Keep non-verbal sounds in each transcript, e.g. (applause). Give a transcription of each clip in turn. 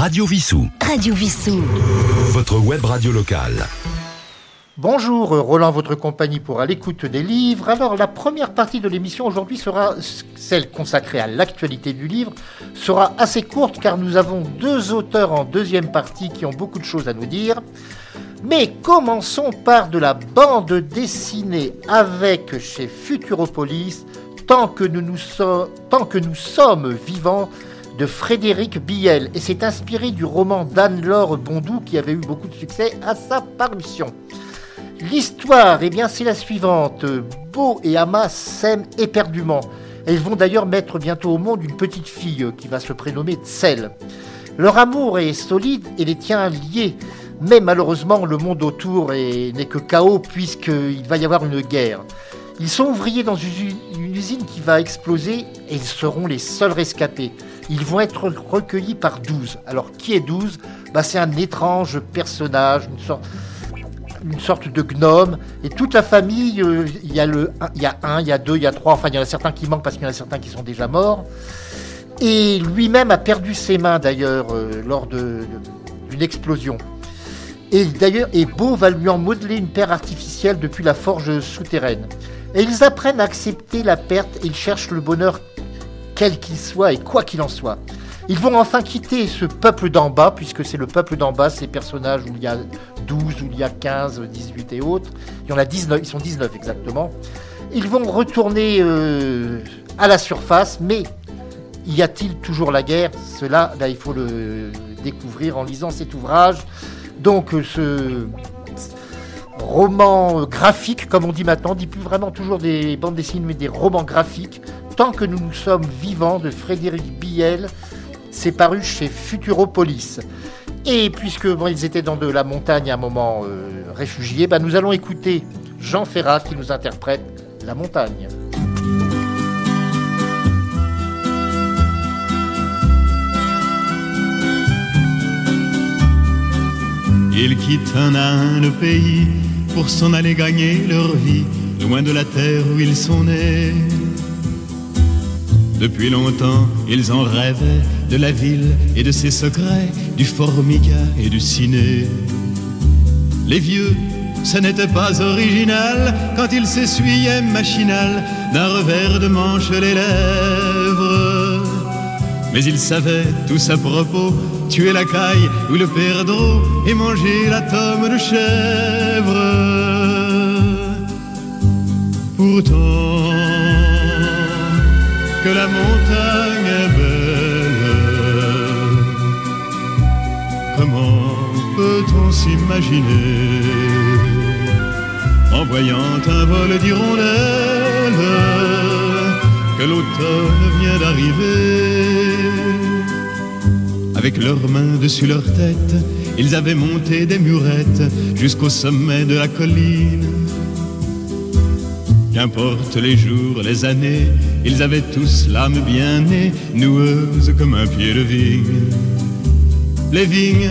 Radio Vissou. Radio Vissou. Votre web radio locale. Bonjour, Roland, votre compagnie pour à l'écoute des livres. Alors, la première partie de l'émission aujourd'hui sera celle consacrée à l'actualité du livre, sera assez courte car nous avons deux auteurs en deuxième partie qui ont beaucoup de choses à nous dire. Mais commençons par de la bande dessinée avec chez Futuropolis, tant que nous, nous tant que nous sommes vivants, de Frédéric Biel. Et c'est inspiré du roman d'Anne-Laure Bondou qui avait eu beaucoup de succès à sa parution. L'histoire, eh bien, c'est la suivante. Beau et Ama s'aiment éperdument. Elles vont d'ailleurs mettre bientôt au monde une petite fille qui va se prénommer Tsel. Leur amour est solide et les tient liés. Mais malheureusement, le monde autour n'est que chaos puisqu'il va y avoir une guerre. Ils sont ouvriers dans une usine qui va exploser et ils seront les seuls rescapés. Ils vont être recueillis par 12. Alors qui est 12 bah, C'est un étrange personnage, une sorte, de gnome. Et toute la famille, euh, il y, a a un, il y a deux, il y a trois. Enfin, il y en a certains qui manquent parce qu'il y en a certains qui sont déjà morts. Et lui-même a perdu ses mains d'ailleurs euh, lors d'une explosion. Et d'ailleurs, et Beau va lui en modeler une paire artificielle depuis la forge souterraine. Et ils apprennent à accepter la perte et ils cherchent le bonheur quel qu'il soit et quoi qu'il en soit. Ils vont enfin quitter ce peuple d'en bas, puisque c'est le peuple d'en bas, ces personnages où il y a 12, où il y a 15, 18 et autres. Il y en a 19, ils sont 19 exactement. Ils vont retourner euh, à la surface, mais y a-t-il toujours la guerre? Cela, là, il faut le découvrir en lisant cet ouvrage. Donc euh, ce roman graphique, comme on dit maintenant, on dit plus vraiment toujours des bandes dessinées, mais des romans graphiques. Tant que nous nous sommes vivants de Frédéric Biel, c'est paru chez Futuropolis. Et puisque ils étaient dans de la montagne à un moment euh, réfugiés, bah, nous allons écouter Jean Ferrat qui nous interprète La montagne. Ils quittent un à un le pays pour s'en aller gagner leur vie, loin de la terre où ils sont nés. Depuis longtemps, ils en rêvaient de la ville et de ses secrets, du formica et du ciné. Les vieux, ce n'était pas original quand ils s'essuyaient machinal d'un revers de manche les lèvres. Mais ils savaient tous à propos tuer la caille ou le perdreau et manger la tome de chèvre. Pourtant, que la montagne est belle, comment peut-on s'imaginer en voyant un vol d'hirondelles que l'automne vient d'arriver? Avec leurs mains dessus leur tête, ils avaient monté des murettes jusqu'au sommet de la colline. Qu'importe les jours, les années, ils avaient tous l'âme bien née, noueuse comme un pied de vigne. Les vignes,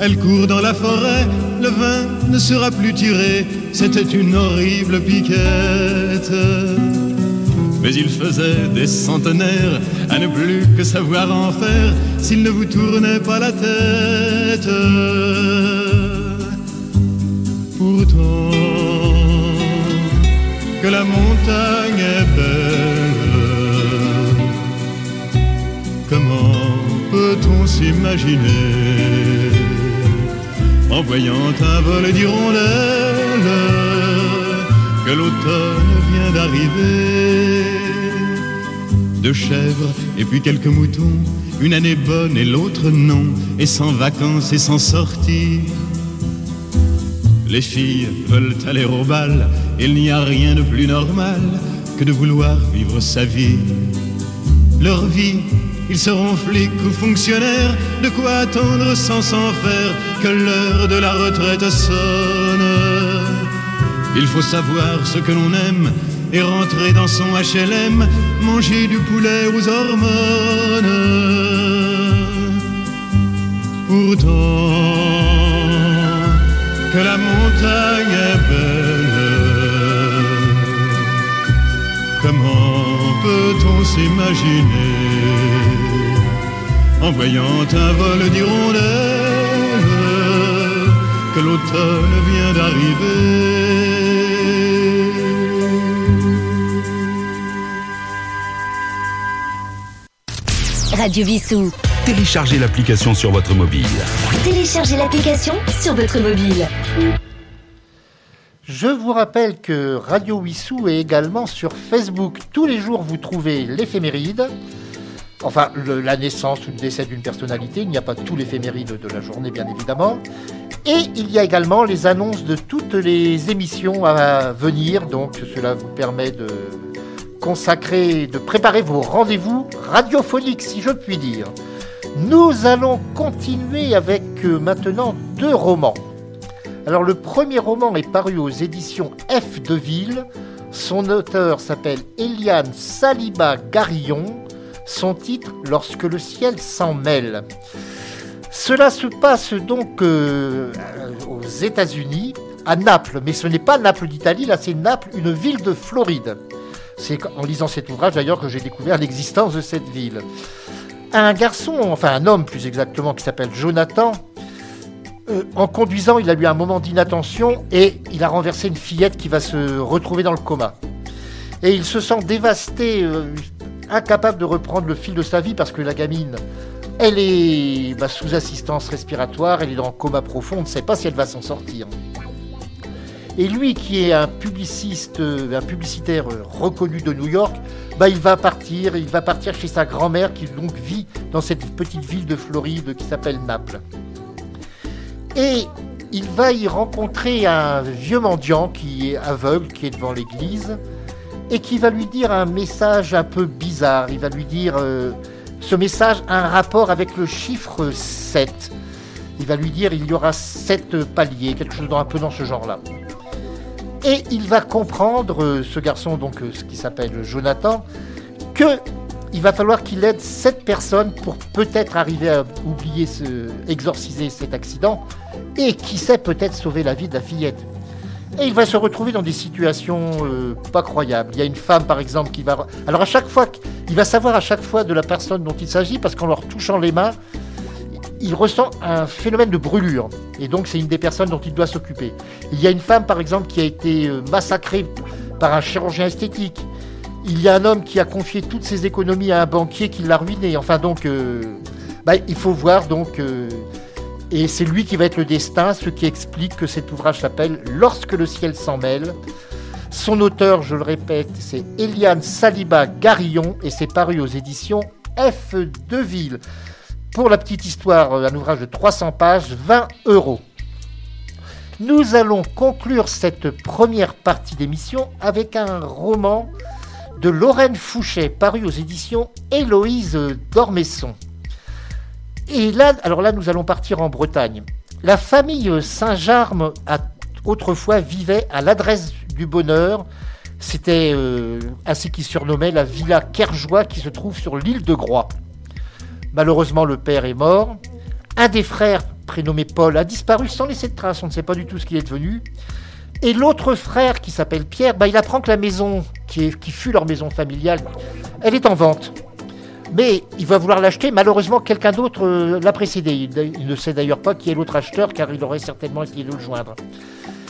elles courent dans la forêt, le vin ne sera plus tiré, c'était une horrible piquette. Mais il faisait des centenaires à ne plus que savoir en faire s'il ne vous tournait pas la tête. Pourtant, que la montagne est belle, comment peut-on s'imaginer en voyant un vol d'hirondelles que l'automne vient d'arriver? De chèvres et puis quelques moutons, une année bonne et l'autre non, et sans vacances et sans sortie. Les filles veulent aller au bal, il n'y a rien de plus normal que de vouloir vivre sa vie. Leur vie, ils seront flics ou fonctionnaires, de quoi attendre sans s'en faire que l'heure de la retraite sonne. Il faut savoir ce que l'on aime et rentrer dans son HLM, manger du poulet aux hormones. Pourtant, que la montagne est belle, comment peut-on s'imaginer en voyant un vol d'hirondelles que l'automne vient d'arriver? Radio Vissou. Téléchargez l'application sur votre mobile. Téléchargez l'application sur votre mobile. Je vous rappelle que Radio Wissou est également sur Facebook. Tous les jours, vous trouvez l'éphéméride. Enfin, la naissance ou le décès d'une personnalité. Il n'y a pas tous l'éphéméride de la journée, bien évidemment. Et il y a également les annonces de toutes les émissions à venir. Donc, cela vous permet de consacrer, de préparer vos rendez-vous radiophoniques, si je puis dire. Nous allons continuer avec euh, maintenant deux romans. Alors le premier roman est paru aux éditions F de Ville. Son auteur s'appelle Eliane Saliba Garillon. Son titre Lorsque le ciel s'en mêle. Cela se passe donc euh, aux États-Unis, à Naples, mais ce n'est pas Naples d'Italie, là c'est Naples, une ville de Floride. C'est en lisant cet ouvrage d'ailleurs que j'ai découvert l'existence de cette ville. Un garçon, enfin un homme plus exactement, qui s'appelle Jonathan, euh, en conduisant, il a eu un moment d'inattention et il a renversé une fillette qui va se retrouver dans le coma. Et il se sent dévasté, euh, incapable de reprendre le fil de sa vie parce que la gamine, elle est bah, sous assistance respiratoire, elle est dans un coma profond, on ne sait pas si elle va s'en sortir. Et lui, qui est un publiciste, euh, un publicitaire reconnu de New York, bah, il va partir, il va partir chez sa grand-mère qui donc vit dans cette petite ville de Floride qui s'appelle Naples. Et il va y rencontrer un vieux mendiant qui est aveugle, qui est devant l'église, et qui va lui dire un message un peu bizarre. Il va lui dire, euh, ce message a un rapport avec le chiffre 7. Il va lui dire, il y aura 7 paliers, quelque chose un peu dans ce genre-là. Et il va comprendre, euh, ce garçon, donc euh, ce qui s'appelle Jonathan, que il va falloir qu'il aide sept personnes pour peut-être arriver à oublier, exorciser cet accident et qui sait peut-être sauver la vie de la fillette. Et il va se retrouver dans des situations euh, pas croyables. Il y a une femme par exemple qui va... Alors à chaque fois, il va savoir à chaque fois de la personne dont il s'agit parce qu'en leur touchant les mains, il ressent un phénomène de brûlure. Et donc c'est une des personnes dont il doit s'occuper. Il y a une femme par exemple qui a été euh, massacrée par un chirurgien esthétique il y a un homme qui a confié toutes ses économies à un banquier qui l'a ruiné. Enfin donc, euh, bah, il faut voir donc, euh, et c'est lui qui va être le destin, ce qui explique que cet ouvrage s'appelle Lorsque le ciel s'en mêle. Son auteur, je le répète, c'est Eliane Saliba Garillon et c'est paru aux éditions F. Deville. Pour la petite histoire, un ouvrage de 300 pages, 20 euros. Nous allons conclure cette première partie d'émission avec un roman de Lorraine Fouché, paru aux éditions Héloïse d'Ormesson. Et là, alors là, nous allons partir en Bretagne. La famille Saint-Jarme a autrefois vivait à l'adresse du bonheur. C'était euh, ainsi qu'il surnommait la villa Kerjois qui se trouve sur l'île de Groix. Malheureusement, le père est mort. Un des frères, prénommé Paul, a disparu sans laisser de traces. On ne sait pas du tout ce qu'il est devenu. Et l'autre frère qui s'appelle Pierre, bah, il apprend que la maison qui, fut leur maison familiale, elle est en vente. Mais il va vouloir l'acheter. Malheureusement, quelqu'un d'autre euh, l'a précédé. Il, ne sait d'ailleurs pas qui est l'autre acheteur, car il aurait certainement essayé de le joindre.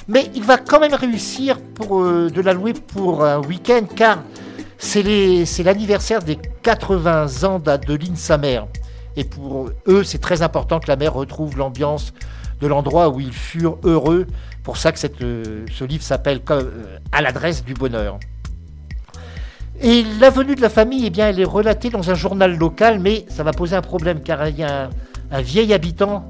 Mais il va quand même réussir euh, de la louer pour un week-end, car c'est l'anniversaire des 80 ans d'Adeline, sa mère. Et pour eux, c'est très important que la mère retrouve l'ambiance de l'endroit où ils furent heureux pour ça que euh, ce livre s'appelle euh, À l'adresse du bonheur. Et la venue de la famille, eh bien, elle est relatée dans un journal local, mais ça va poser un problème car il y a un, vieil habitant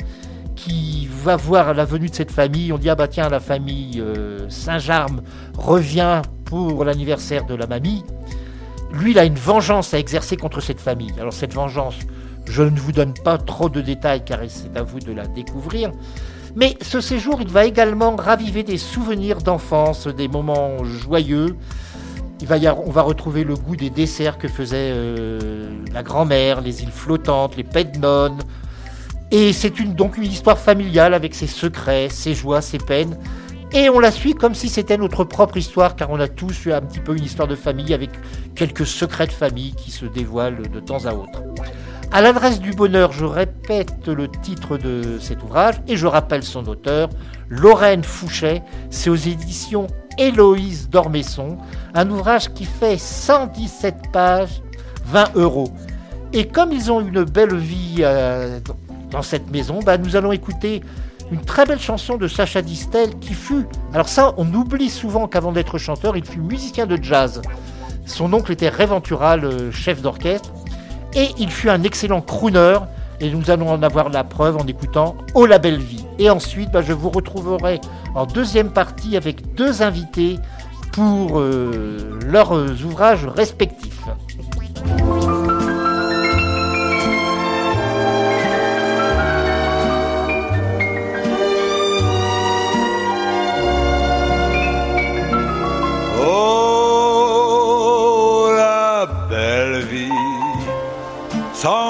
qui va voir la venue de cette famille. On dit ah bah tiens la famille euh, Saint-Jarme revient pour l'anniversaire de la mamie. Lui, il a une vengeance à exercer contre cette famille. Alors cette vengeance, je ne vous donne pas trop de détails car c'est à vous de la découvrir. Mais ce séjour, il va également raviver des souvenirs d'enfance, des moments joyeux. On va retrouver le goût des desserts que faisait euh, la grand-mère, les îles flottantes, les pednones. Et c'est donc une histoire familiale avec ses secrets, ses joies, ses peines. Et on la suit comme si c'était notre propre histoire, car on a tous eu un petit peu une histoire de famille avec quelques secrets de famille qui se dévoilent de temps à autre. À l'adresse du bonheur, je répète le titre de cet ouvrage et je rappelle son auteur, Lorraine Fouchet. C'est aux éditions Héloïse Dormesson, un ouvrage qui fait 117 pages, 20 euros. Et comme ils ont une belle vie euh, dans cette maison, bah, nous allons écouter une très belle chanson de Sacha Distel qui fut, alors ça on oublie souvent qu'avant d'être chanteur, il fut musicien de jazz. Son oncle était Ray le chef d'orchestre, et il fut un excellent crooner, et nous allons en avoir la preuve en écoutant Oh la belle vie. Et ensuite, bah, je vous retrouverai en deuxième partie avec deux invités pour euh, leurs ouvrages respectifs.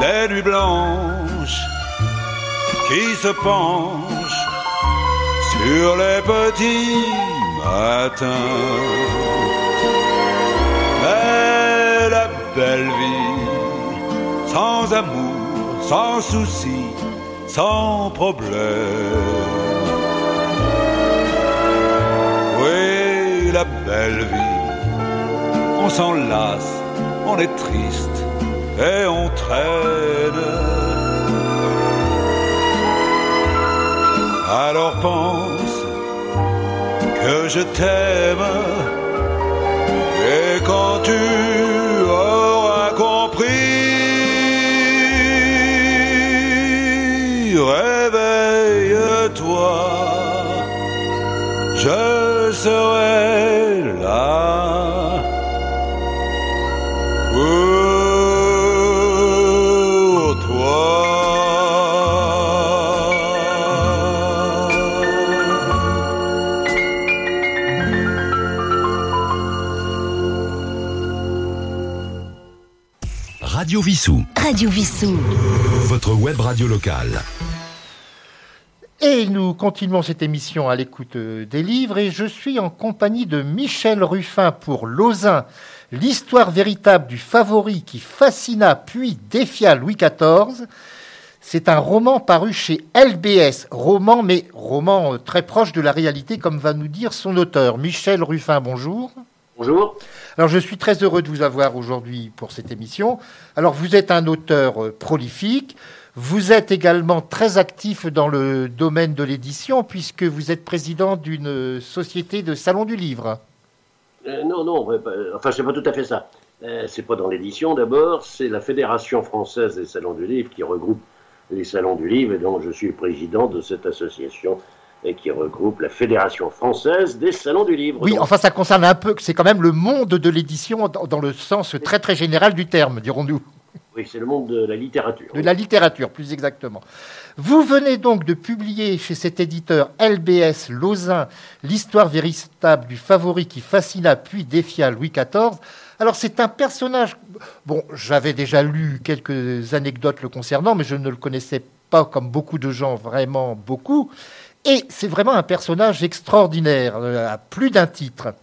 des nuits blanches qui se penchent sur les petits matins. Mais la belle vie, sans amour, sans souci, sans problème. Oui, la belle vie, on s'en lasse, on est triste et Alors pense que je t'aime. Et quand tu auras compris, réveille-toi, je serai là. Radio Vissou. Votre web radio locale. Et nous continuons cette émission à l'écoute euh, des livres et je suis en compagnie de Michel Ruffin pour Lausanne, l'histoire véritable du favori qui fascina puis défia Louis XIV. C'est un roman paru chez LBS, roman mais roman euh, très proche de la réalité comme va nous dire son auteur. Michel Ruffin, bonjour. Bonjour. Alors je suis très heureux de vous avoir aujourd'hui pour cette émission. Alors vous êtes un auteur euh, prolifique, vous êtes également très actif dans le domaine de l'édition puisque vous êtes président d'une société de salon du livre. Euh, non, non, enfin c'est pas tout à fait ça. Euh, c'est pas dans l'édition d'abord, c'est la Fédération française des salons du livre qui regroupe les salons du livre et donc je suis président de cette association et qui regroupe la Fédération française des salons du livre. Oui, enfin ça concerne un peu, c'est quand même le monde de l'édition dans le sens très très général du terme, dirons-nous. Oui, c'est le monde de la littérature. De la littérature, plus exactement. Vous venez donc de publier chez cet éditeur LBS Lausanne l'histoire véritable du favori qui fascina puis défia Louis XIV. Alors c'est un personnage, bon, j'avais déjà lu quelques anecdotes le concernant, mais je ne le connaissais pas comme beaucoup de gens, vraiment beaucoup. Et c'est vraiment un personnage extraordinaire, euh, à plus d'un titre.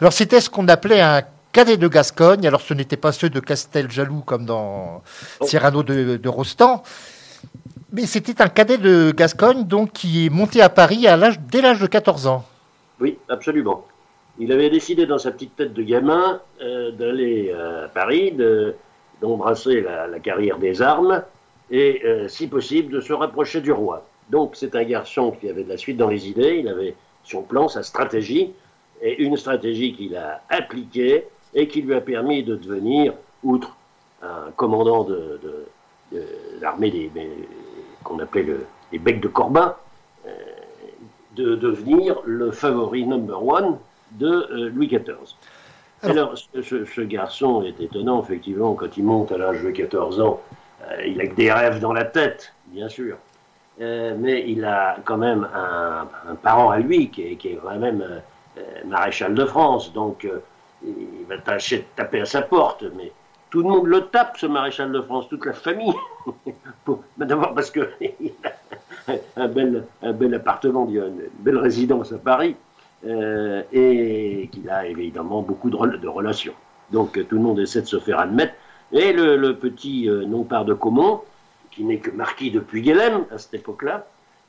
Alors c'était ce qu'on appelait un cadet de Gascogne. Alors ce n'était pas ceux de Castel-Jaloux comme dans oh. Cyrano de, Rostand, mais c'était un cadet de Gascogne donc qui est monté à Paris à l'âge, dès l'âge de 14 ans. Oui, absolument. Il avait décidé dans sa petite tête de gamin euh, d'aller à Paris, d'embrasser la, carrière des armes et, euh, si possible, de se rapprocher du roi. Donc c'est un garçon qui avait de la suite dans les idées, il avait son plan, sa stratégie, et une stratégie qu'il a appliquée et qui lui a permis de devenir, outre un commandant de, l'armée qu'on appelait les becs de Corbin, euh, de devenir le favori number one de euh, Louis XIV. Alors, ce, garçon est étonnant, effectivement, quand il monte à l'âge de 14 ans, euh, il a que des rêves dans la tête, bien sûr. Euh, mais il a quand même un, parent à lui qui est, qui quand même maréchal de France, donc il va tâcher de taper à sa porte, mais tout le monde le tape, ce maréchal de France, toute la famille. (laughs) D'abord parce qu'il (laughs) a un bel, un bel appartement, une belle résidence à Paris, euh, et qu'il a évidemment beaucoup de, relations. Donc tout le monde essaie de se faire admettre. Et le, petit euh, non-part de Comont, qui n'est que marquis de Puy-Guélem à cette époque-là,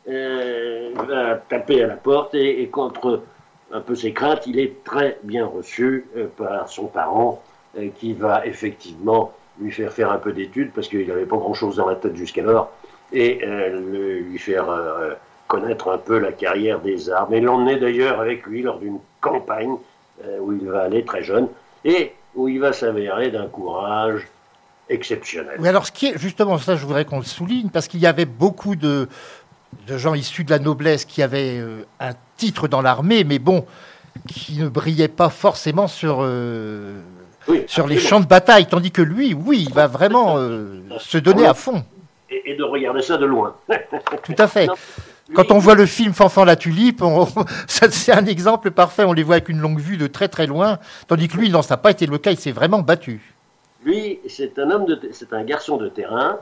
euh, va taper à la porte et contre un peu ses craintes, il est très bien reçu par son parent euh, qui va effectivement lui faire faire un peu d'études, parce qu'il n'avait pas grand-chose dans la tête jusqu'alors, et euh, lui faire euh, connaître un peu la carrière des armes, et l'emmener d'ailleurs avec lui lors d'une campagne où il va aller très jeune, et où il va s'avérer d'un courage exceptionnel. Oui, alors ce qui est, justement, ça je voudrais qu'on le souligne, parce qu'il y avait beaucoup de, de gens issus de la noblesse qui avaient un titre dans l'armée, mais bon, qui ne brillaient pas forcément sur sur les champs de bataille, tandis que lui, oui, il va vraiment euh, se donner à fond. Et, de regarder ça de loin. (laughs) Tout à fait. Quand on voit le film Fanfan la tulipe, (laughs) c'est un exemple parfait. On les voit avec une longue vue de très très loin, tandis que lui, non, ça n'a pas été le cas. Il s'est vraiment battu. Lui, c'est un un garçon de terrain.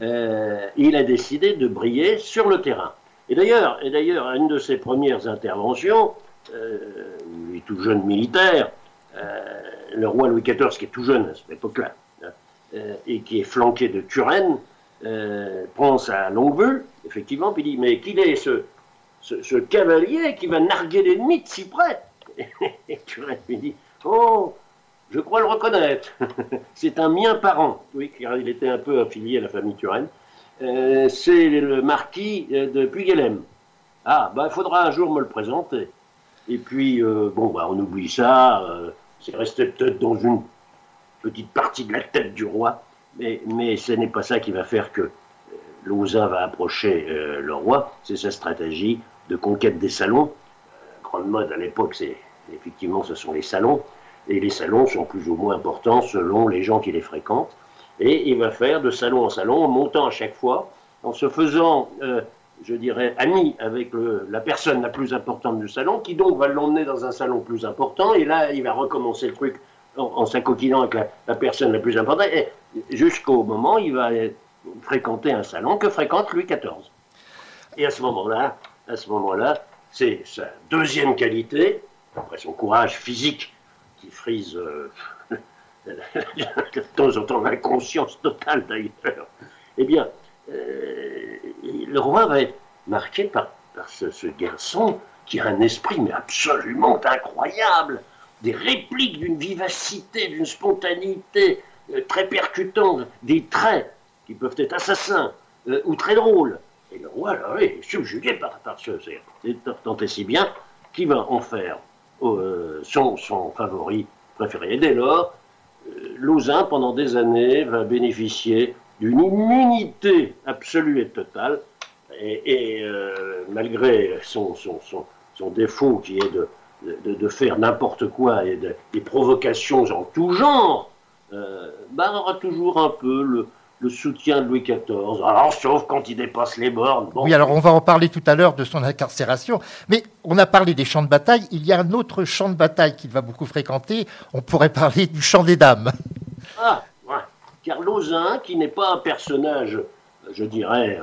Euh, il a décidé de briller sur le terrain. Et d'ailleurs, à une de ses premières interventions, euh, est tout jeune militaire, euh, le roi Louis XIV, qui est tout jeune à cette époque-là, hein, euh, et qui est flanqué de Turenne, prend sa longue vue, effectivement, puis dit Mais qu'il est ce, ce, cavalier qui va narguer l'ennemi de si près (laughs) Et Turenne lui dit Oh, je crois le reconnaître. (laughs) C'est un mien parent. Oui, car il était un peu affilié à la famille Turenne. c'est le marquis de Puy-Guélem. Ah, bah, il faudra un jour me le présenter. Et puis, bon, bah, on oublie ça. C'est resté peut-être dans une petite partie de la tête du roi, mais, ce n'est pas ça qui va faire que euh, Lausanne va approcher euh, le roi, c'est sa stratégie de conquête des salons. Euh, grande mode à l'époque, c'est effectivement ce sont les salons, et les salons sont plus ou moins importants selon les gens qui les fréquentent. Et il va faire de salon en salon, en montant à chaque fois, en se faisant je dirais, ami avec la personne la plus importante du salon, qui donc va l'emmener dans un salon plus important, et là, il va recommencer le truc en, s'acoquinant avec la, personne la plus importante, jusqu'au moment il va fréquenter un salon que fréquente Louis XIV. Et à ce moment-là, à ce moment-là, c'est sa deuxième qualité, après son courage physique qui frise euh, (laughs) de temps en temps l'inconscience totale d'ailleurs, eh bien, euh, le roi va être marqué par, ce, garçon qui a un esprit mais absolument incroyable, des répliques d'une vivacité, d'une spontanéité euh, très percutante, des traits qui peuvent être assassins ou très drôles. Et le roi, là, est subjugué par, par ce tant et si bien qu'il va en faire son, son favori préféré. Et dès lors, Lausanne, pendant des années, va bénéficier d'une immunité absolue et totale, et, euh, malgré son, son, son, défaut qui est de, de, faire n'importe quoi et des provocations en tout genre, euh, bah, aura toujours un peu le, le soutien de Louis XIV, alors sauf quand il dépasse les bornes. Oui, alors on va en parler tout à l'heure de son incarcération, mais on a parlé des champs de bataille, il y a un autre champ de bataille qu'il va beaucoup fréquenter, on pourrait parler du champ des dames. Ah, car Lausanne, qui n'est pas un personnage, je dirais,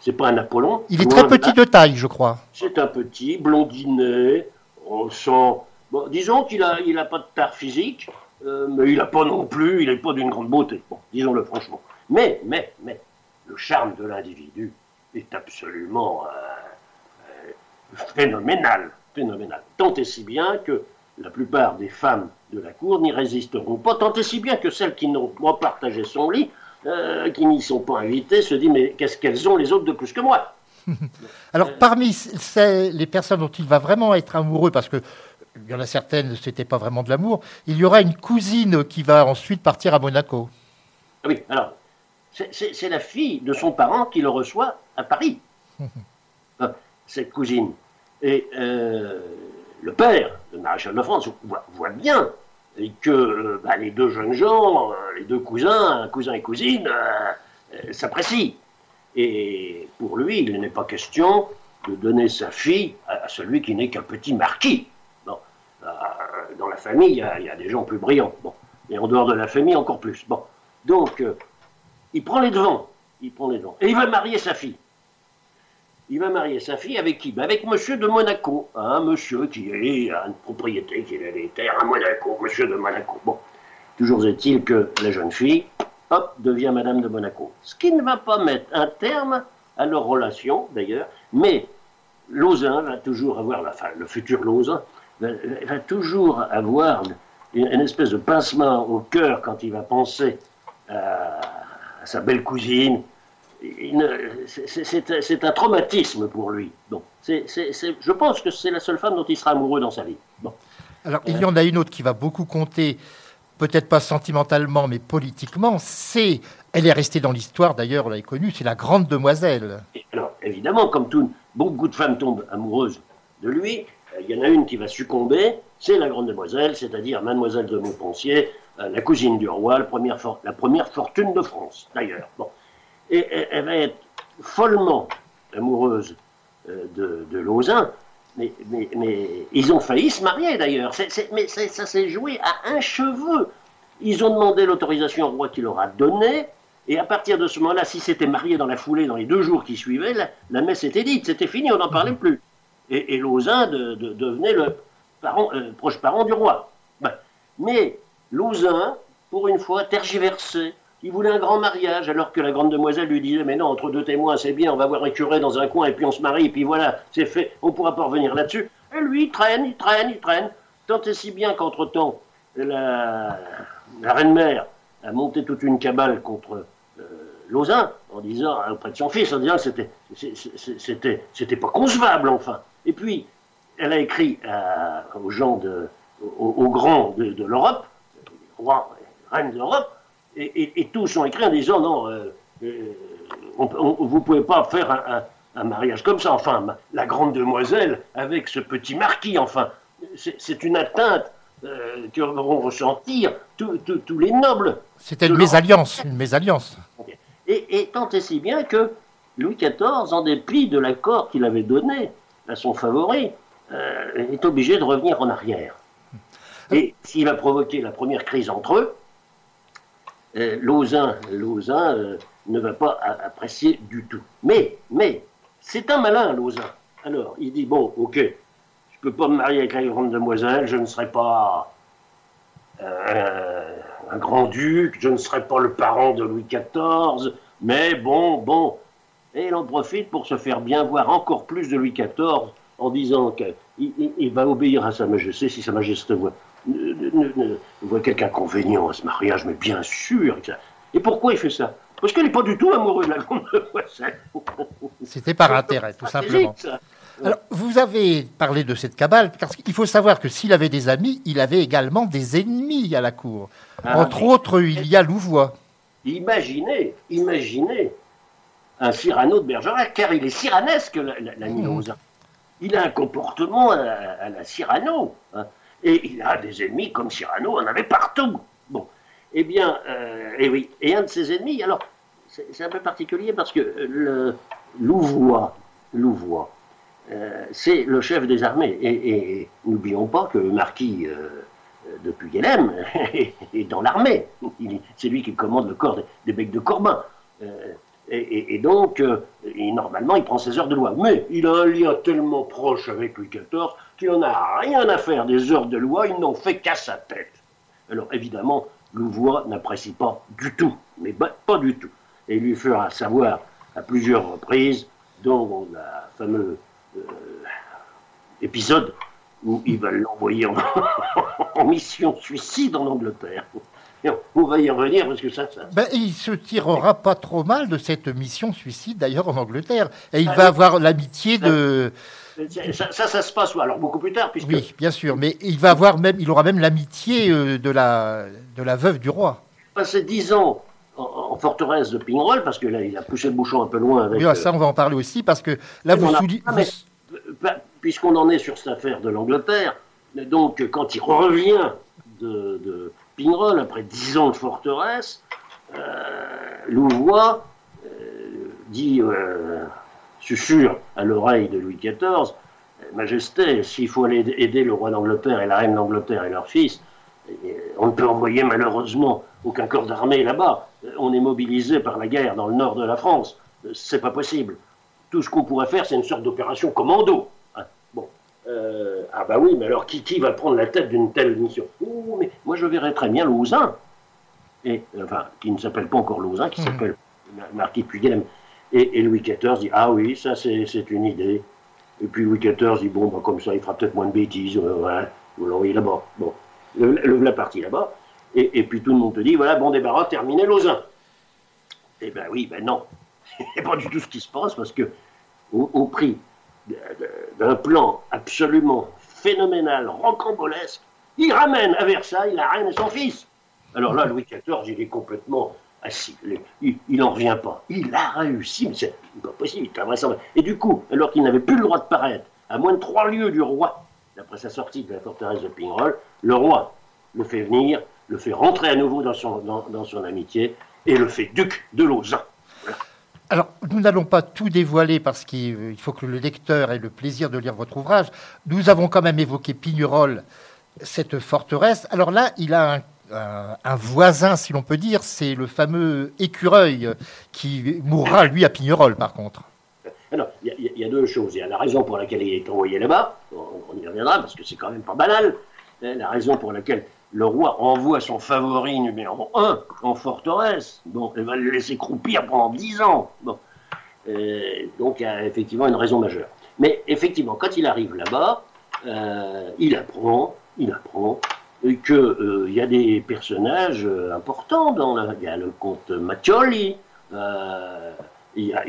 c'est pas un Apollon. Il est très petit de taille, je crois. C'est un petit, blondinet, on sent. Bon, disons qu'il a, il a pas de tard physique, euh, mais il n'a pas non plus, il n'est pas d'une grande beauté. Disons-le franchement. Mais, mais, mais, le charme de l'individu est absolument euh, euh, phénoménal, phénoménal. Tant et si bien que la plupart des femmes de la cour n'y résisteront pas, tant et si bien que celles qui n'ont pas partagé son lit, qui n'y sont pas invitées, se disent mais qu'est-ce qu'elles ont les autres de plus que moi? (laughs) Alors parmi les personnes dont il va vraiment être amoureux, parce que il y en a certaines, c'était pas vraiment de l'amour, il y aura une cousine qui va ensuite partir à Monaco. Ah oui, alors, c'est la fille de son parent qui le reçoit à Paris, (laughs) ah, cette cousine. Et euh, le père, le maréchal de France, voit, bien que bah, les deux jeunes gens, les deux cousins, cousin et cousine, s'apprécient. Et pour lui, il n'est pas question de donner sa fille à, celui qui n'est qu'un petit marquis. La famille, il y, a, des gens plus brillants. Et en dehors de la famille, encore plus. Bon, donc, il prend les devants. Il prend les devants. Et il va marier sa fille il va marier sa fille avec qui? Ben, Avec monsieur de Monaco, un monsieur qui a une propriété, qui a des terres à Monaco, monsieur de Monaco. Bon, toujours est-il que la jeune fille, hop, devient madame de Monaco. Ce qui ne va pas mettre un terme à leur relation, d'ailleurs, mais Lausanne va toujours avoir, enfin, le futur Lausanne, va, toujours avoir une, espèce de pincement au cœur quand il va penser à sa belle cousine, c'est un traumatisme pour lui. Donc, je pense que c'est la seule femme dont il sera amoureux dans sa vie. Bon. Alors, il y en a une autre qui va beaucoup compter, peut-être pas sentimentalement, mais politiquement. C'est, elle est restée dans l'histoire, d'ailleurs, on l'a connue, c'est la grande demoiselle. alors, évidemment, comme tout, beaucoup de femmes tombent amoureuses de lui, euh, il y en a une qui va succomber, c'est la grande demoiselle, c'est-à-dire mademoiselle de Montpensier, euh, la cousine du roi, la première, fortune de France, d'ailleurs. Bon et elle va être follement amoureuse euh, de, de mais, ils ont failli se marier d'ailleurs. mais ça s'est joué à un cheveu. Ils ont demandé l'autorisation au roi qui leur a donné, et à partir de ce moment-là, si c'était marié dans la foulée, dans les deux jours qui suivaient, la, messe était dite, c'était fini, on n'en parlait plus. Et, et devenait le euh, proche parent du roi. Ben, mais Lausanne, pour une fois, tergiversé il voulait un grand mariage, alors que la grande demoiselle lui disait Mais non, entre deux témoins, c'est bien, on va voir un curé dans un coin, et puis on se marie, et puis voilà, c'est fait, on ne pourra pas revenir là-dessus. Et lui, il traîne, il traîne, il traîne. Tant et si bien qu'entre-temps, la, reine-mère a monté toute une cabale contre euh, en disant, auprès de son fils, en disant que c'était, c'était, c'était pas concevable, enfin. Et puis, elle a écrit aux gens, de, aux, grands de, l'Europe, rois, reines d'Europe, et, tous ont écrit en disant non, euh, euh, vous ne pouvez pas faire un, mariage comme ça. Enfin, la grande demoiselle avec ce petit marquis, enfin, c'est une atteinte euh, que vont ressentir tous les nobles. C'était une mésalliance, une mésalliance. Et, tant et si bien que Louis XIV, en dépit de l'accord qu'il avait donné son favori, est obligé de revenir en arrière. Et s'il va provoquer la première crise entre eux, euh, euh, ne va pas apprécier du tout. Mais, mais, c'est un malin, Lausanne. Alors, il dit, bon, ok, je peux pas me marier avec la grande demoiselle, je ne serai pas euh, un grand-duc, je ne serai pas le parent de Louis XIV, mais bon, bon. Et il en profite pour se faire bien voir encore plus de Louis XIV en disant qu'il va obéir à Sa Majesté si Sa Majesté voit ne, voit quelque inconvénient à ce mariage, mais bien sûr. Et pourquoi il fait ça? Parce qu'il n'est pas du tout amoureux de la grande. C'était par intérêt, tout simplement. Alors, vous avez parlé de cette cabale, parce qu'il faut savoir que s'il avait des amis, il avait également des ennemis à la cour. Ah, Entre autres, il y a Louvois. Imaginez, imaginez un Cyrano de Bergerac, car il est cyranesque, l'ami mmh. Il a un comportement à, la Cyrano. Hein. Et il a des ennemis comme Cyrano en avait partout. Bon, eh bien, euh, et oui, et un de ses ennemis, alors, c'est un peu particulier parce que le Louvois, Louvois euh, c'est le chef des armées. Et, n'oublions pas que le marquis euh, de Pugelem (laughs) est dans l'armée. C'est lui qui commande le corps des, becs de Corbin. Et, donc, normalement, il prend ses heures de loi. Mais il a un lien tellement proche avec Louis XIV qu'il n'en a rien à faire des heures de loi, il n'en fait qu'à sa tête. Alors évidemment, Louvois n'apprécie pas du tout, mais pas du tout. Et il lui fera savoir à plusieurs reprises, dont le fameux euh, épisode où il va l'envoyer en, (laughs) mission suicide en Angleterre. On va y revenir parce que ça. ça... Ben, il se tirera pas trop mal de cette mission suicide d'ailleurs en Angleterre. Et il ah va avoir l'amitié de. Ça, ça, se passe alors beaucoup plus tard, puisque... Oui, bien sûr, mais il va avoir même, il aura même l'amitié euh, de la, de la veuve du roi. Passé dix ans en, forteresse de Pignerol, parce que là, il a poussé le bouchon un peu loin. Avec, oui, ça, on va en parler aussi, parce que là, vous soulignez... Puisqu'on en est sur cette affaire de l'Angleterre, donc quand il revient de, de Pignerol, après dix ans de forteresse, euh, Louvois euh, dit, euh, susurre à l'oreille de Louis XIV, Majesté, s'il faut aller aider le roi d'Angleterre et la reine d'Angleterre et leur fils, on ne peut envoyer malheureusement aucun corps d'armée là-bas. On est mobilisé par la guerre dans le nord de la France. C'est pas possible. Tout ce qu'on pourrait faire, c'est une sorte d'opération commando. Ah. Euh, ah bah oui, mais alors qui, qui va prendre la tête d'une telle mission? Oh, mais moi je verrais très bien Lauzun. Et, enfin, qui ne s'appelle pas encore Lauzun, qui mmh. s'appelle Marquis Puyem. Et, et, Louis XIV dit Ah oui, ça c'est une idée. Et puis Louis XIV dit Bon, bah, comme ça, il fera peut-être moins de bêtises. Euh, ouais, vous l'envoyez là-bas. Bon le, la partie là-bas, et, puis tout le monde te dit, voilà, bon débarras, terminé Lausanne. Eh ben oui, ben non. (laughs) C'est pas du tout ce qui se passe, parce que au, prix d'un plan absolument phénoménal, rocambolesque, il ramène à Versailles la reine et son fils. Alors là, Louis XIV, il est complètement assis. Il n'en revient pas. Il a réussi, mais c'est pas possible, Et du coup, alors qu'il n'avait plus le droit de paraître, à moins de trois lieues du roi, d'après sa sortie de la forteresse de Pignerol, le roi le fait venir, le fait rentrer à nouveau dans son, dans, son amitié et le fait duc de Lausanne. Alors, nous n'allons pas tout dévoiler parce qu'il faut que le lecteur ait le plaisir de lire votre ouvrage. Nous avons quand même évoqué Pignerol, cette forteresse. Alors là, il a un, voisin, si l'on peut dire, c'est le fameux écureuil qui mourra, lui, à Pignerol, par contre. Alors, il y, a deux choses. Il y a la raison pour laquelle il est envoyé là-bas, on, y reviendra parce que c'est quand même pas banal. Hein, la raison pour laquelle le roi envoie son favori numéro un en forteresse. Bon, il va le laisser croupir pendant dix ans. Bon. Euh, donc, il y a effectivement une raison majeure. Mais effectivement, quand il arrive là-bas, euh, il apprend, il apprend qu'il euh, y a des personnages importants dans la. Il y a le comte Mattioli, il y a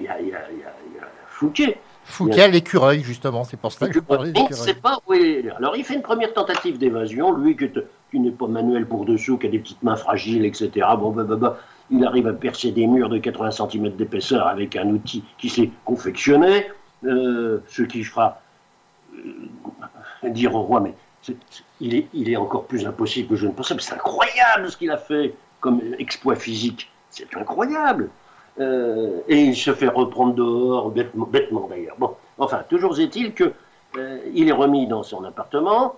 Fouquet. Fouquet, l'écureuil, justement, c'est pour ça que je parlais On ne sait pas où est. Alors, il fait une première tentative d'évasion, lui qui, n'est pas manuel pour dessous, qui a des petites mains fragiles, etc. Bon, bah, bah, bah, il arrive à percer des murs de 80 cm d'épaisseur avec un outil qui s'est confectionné, euh, ce qui fera euh, dire au roi, mais il, est, il est encore plus impossible que je ne pensais, mais c'est incroyable ce qu'il a fait comme exploit physique. C'est incroyable. Euh, et il se fait reprendre dehors, bêtement, d'ailleurs. Bon, enfin, toujours est-il que euh, il est remis dans son appartement,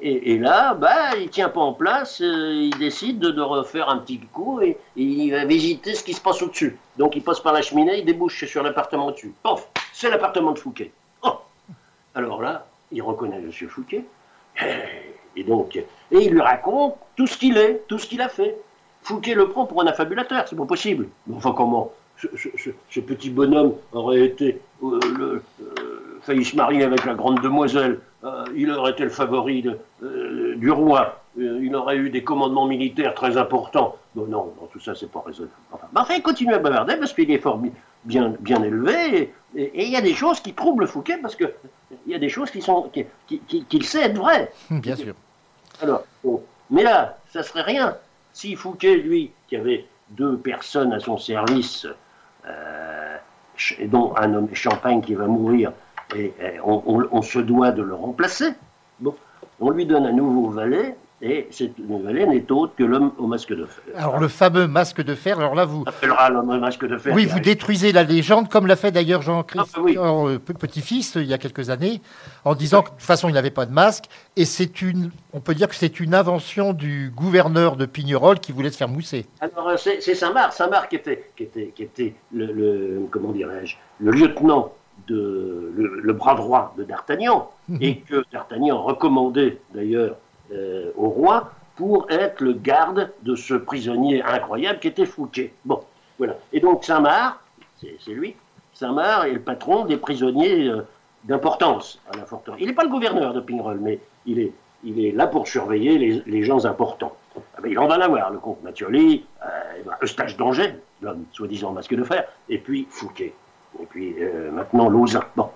et, là, bah, il tient pas en place, euh, il décide de, refaire un petit coup et, il va visiter ce qui se passe au-dessus. Donc il passe par la cheminée, il débouche sur l'appartement au-dessus. Pof, c'est l'appartement de Fouquet. Oh Alors là, il reconnaît M. Fouquet, et donc, et il lui raconte tout ce qu'il est, tout ce qu'il a fait. Fouquet le prend pour un affabulateur, c'est pas possible. Mais enfin, comment ce, petit bonhomme aurait été euh, le, euh, failli se marier avec la grande demoiselle, euh, il aurait été le favori du roi, il aurait eu des commandements militaires très importants. non, non, tout ça, c'est pas raisonnable. Enfin, il continue à bavarder parce qu'il est fort bien, bien élevé, et il y a des choses qui troublent Fouquet parce qu'il y a des choses qui sont qu'il sait être vraies. Bien sûr. Alors, mais là, ça serait rien si Fouquet, lui, qui avait deux personnes à son service, euh, dont un homme Champagne qui va mourir, on, se doit de le remplacer, on lui donne un nouveau valet, et cette nouvelle n'est autre que l'homme au masque de fer. Alors le fameux masque de fer, alors là vous... appellera l'homme au masque de fer. Oui, vous détruisez la légende, comme l'a fait d'ailleurs Jean-Christophe, ah, euh, petit-fils, il y a quelques années, en disant que de toute façon il n'avait pas de masque, et c'est une, on peut dire que c'est une invention du gouverneur de Pignerol qui voulait se faire mousser. Alors euh, c'est Saint-Marc, Saint-Marc qui était, qui était, qui était le, comment dirais-je, le lieutenant de le, bras droit de D'Artagnan, mhm. et que D'Artagnan recommandait d'ailleurs euh, au roi pour être le garde de ce prisonnier incroyable qui était Fouquet. Bon, voilà. Et donc Saint-Marc, c'est lui, Saint-Marc est le patron des prisonniers euh, d'importance à la forteresse. Il n'est pas le gouverneur de Pignerol, mais il est, il est là pour surveiller les, gens importants. Ah ben, il en va l'avoir, le comte Mathioli, euh, Eustache d'Angers, l'homme soi-disant masque de fer, et puis Fouquet. Et puis euh, maintenant Lausanne. Bon.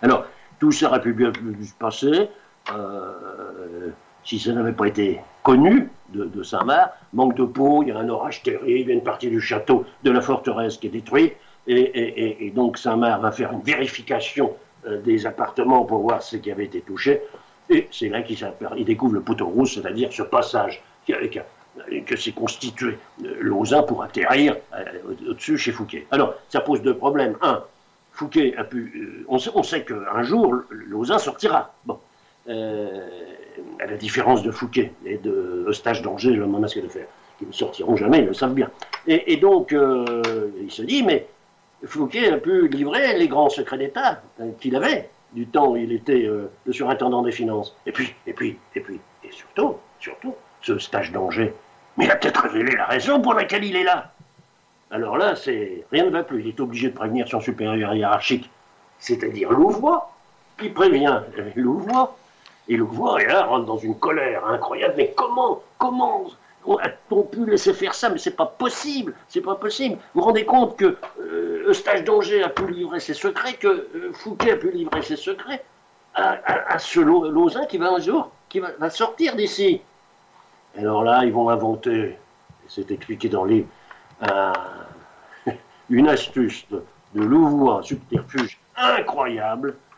Alors, tout ça aurait pu bien se passer. Euh, si ça n'avait pas été connu de, Saint-Marc, manque de peau, il y a un orage terrible, il y a une partie du château de la forteresse qui est détruite, et, donc Saint-Marc va faire une vérification euh, des appartements pour voir ce qui avait été touché, Et c'est là qu'il découvre le poteau rouge, c'est-à-dire ce passage que s'est constitué euh, Lausanne pour atterrir au-dessus chez Fouquet. Alors, ça pose deux problèmes. Un, Fouquet a pu. On sait, on sait qu'un jour, Lausanne sortira. Bon. À la différence de Fouquet et de Eustache d'Angers, le masque de fer, qui ne sortiront jamais, ils le savent bien. Et, donc, il se dit, mais Fouquet a pu livrer les grands secrets d'État qu'il avait du temps où il était euh, le surintendant des finances. Et puis, et puis, et puis, et surtout, surtout, ce stage d'Angers. Mais il a peut-être révélé la raison pour laquelle il est là. Alors là, c'est rien ne va plus. Il est obligé de prévenir son supérieur hiérarchique, c'est-à-dire Louvois, qui prévient Louvois. Et Louvois, et là, rentre dans une colère incroyable. Mais comment, comment a-t-on pu laisser faire ça? Mais c'est pas possible, c'est pas possible. Vous vous rendez compte que euh, Eustache d'Angers a pu livrer ses secrets, que euh, Fouquet a pu livrer ses secrets à, ce Lausanne qui va un jour, qui va, sortir d'ici. Alors là, ils vont inventer, c'est expliqué dans les (laughs) une astuce de, de Louvois, subterfuge incroyable euh,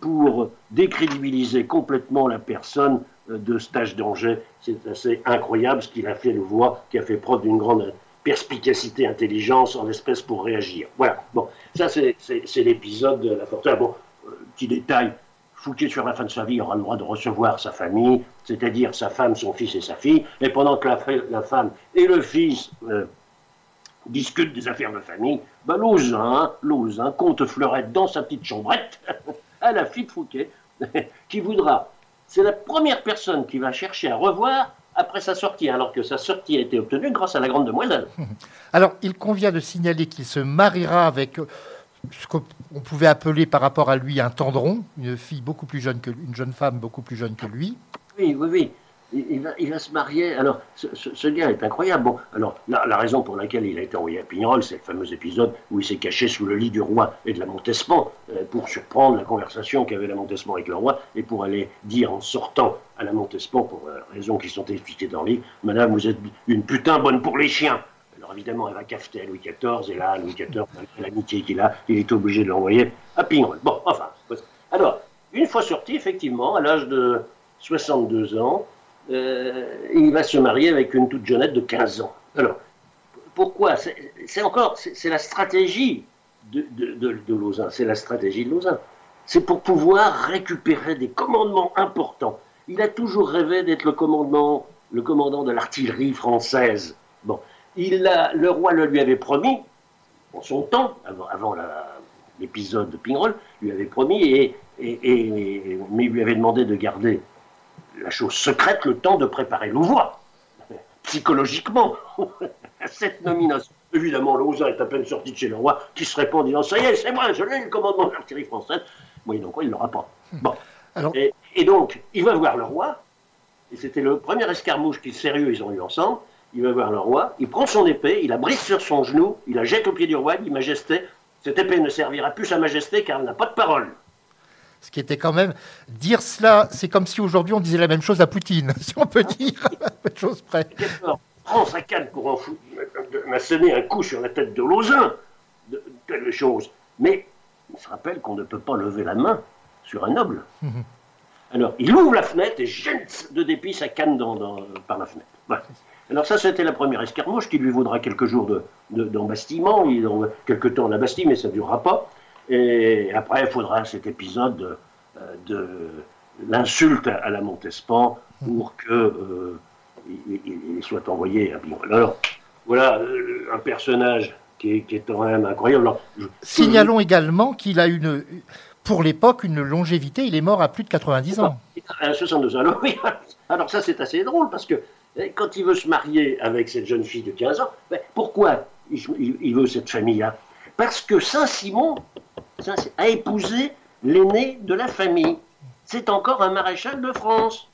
pour décrédibiliser complètement la personne de stage d'Angers. C'est assez incroyable ce qu'il a fait, le voix, qui a fait preuve d'une grande perspicacité, intelligence en espèce pour réagir. Voilà. Bon, ça c'est l'épisode de la fortune. Bon, euh, petit détail. Fouquet, sur la fin de sa vie, aura le droit de recevoir sa famille, c'est-à-dire sa femme, son fils et sa fille. Et pendant que la, femme et le fils euh, discutent des affaires de famille, ben, Lausanne, Lausanne compte fleurette dans sa petite chambrette (laughs) à la fille de Fouquet, (laughs) qui voudra c'est la première personne qui va chercher à revoir après sa sortie, alors que sa sortie a été obtenue grâce à la grande demoiselle. (laughs) Alors, il convient de signaler qu'il se mariera avec euh, ce qu'on pouvait appeler par rapport à lui un tendron, une fille beaucoup plus jeune que une jeune femme beaucoup plus jeune que lui. Oui, oui, oui il, va, se marier. Alors, ce, gars est incroyable. Bon, alors, la, raison pour laquelle il a été envoyé à Pignol, c'est le fameux épisode où il s'est caché sous le lit du roi et de la Montespan euh, pour surprendre la conversation qu'avait la Montespan avec le roi et pour aller dire en sortant à la Montespan, pour euh, raisons qui sont expliquées dans le livre, Madame, vous êtes une putain bonne pour les chiens. Alors évidemment, elle va cafeter à Louis XIV, et là, Louis XIV, l'amitié qu'il a, il est obligé de l'envoyer à Pignol. Bon, enfin. Alors, une fois sorti, effectivement, à l'âge de 62 ans, euh, il va se marier avec une toute jeunette de 15 ans. Alors, pourquoi? C'est encore, c'est la stratégie de, de, de, Lausanne, c'est la stratégie de Lausanne. C'est pour pouvoir récupérer des commandements importants. Il a toujours rêvé d'être le commandant, le commandant de l'artillerie française. Bon, il a, le roi le lui avait promis, en son temps, avant, l'épisode de Pingrol, lui avait promis, et, mais il lui avait demandé de garder la chose secrète le temps de préparer Louvois, psychologiquement, à (laughs) cette nomination. Évidemment, Lausanne est à peine sorti de chez le roi, qui se répond en disant Ça y est, c'est moi, je l'ai, le commandement de l'artillerie française. Oui, donc il ne l'aura pas. Bon. Et, donc, il va voir le roi, et c'était le premier escarmouche qui, sérieux, ils ont eu ensemble. Il va voir le roi, il prend son épée, il la brise sur son genou, il la jette au pied du roi, il dit Majesté, cette épée ne servira plus à Majesté car elle n'a pas de parole. Ce qui était quand même. Dire cela, c'est comme si aujourd'hui on disait la même chose à Poutine, (laughs) si on peut dire, (laughs) peu de choses près. Prends sa canne pour en foutre, m'asséner un coup sur la tête de Lausanne, de, telle chose. Mais il se rappelle qu'on ne peut pas lever la main sur un noble. Mhm. Alors, il ouvre la fenêtre et jette de dépit sa canne dans, par la fenêtre. Alors ça, c'était la première escarmouche qui lui vaudra quelques jours d'embastillement. De, quelques temps à la Bastille, mais ça ne durera pas. Et après, il faudra cet épisode de, euh, l'insulte à la Montespan pour que euh, il, soit envoyé à Alors, voilà euh, un personnage qui est, qui est, quand même incroyable. Signalons également qu'il a une, pour l'époque, une longévité. Il est mort à plus de 90 ans. À 62 ans. Alors, alors ça, c'est assez drôle parce que eh, quand il veut se marier avec cette jeune fille de 15 ans, ben, pourquoi il veut cette famille-là? Parce que Saint-Simon a épousé l'aîné de la famille. C'est encore un maréchal de France.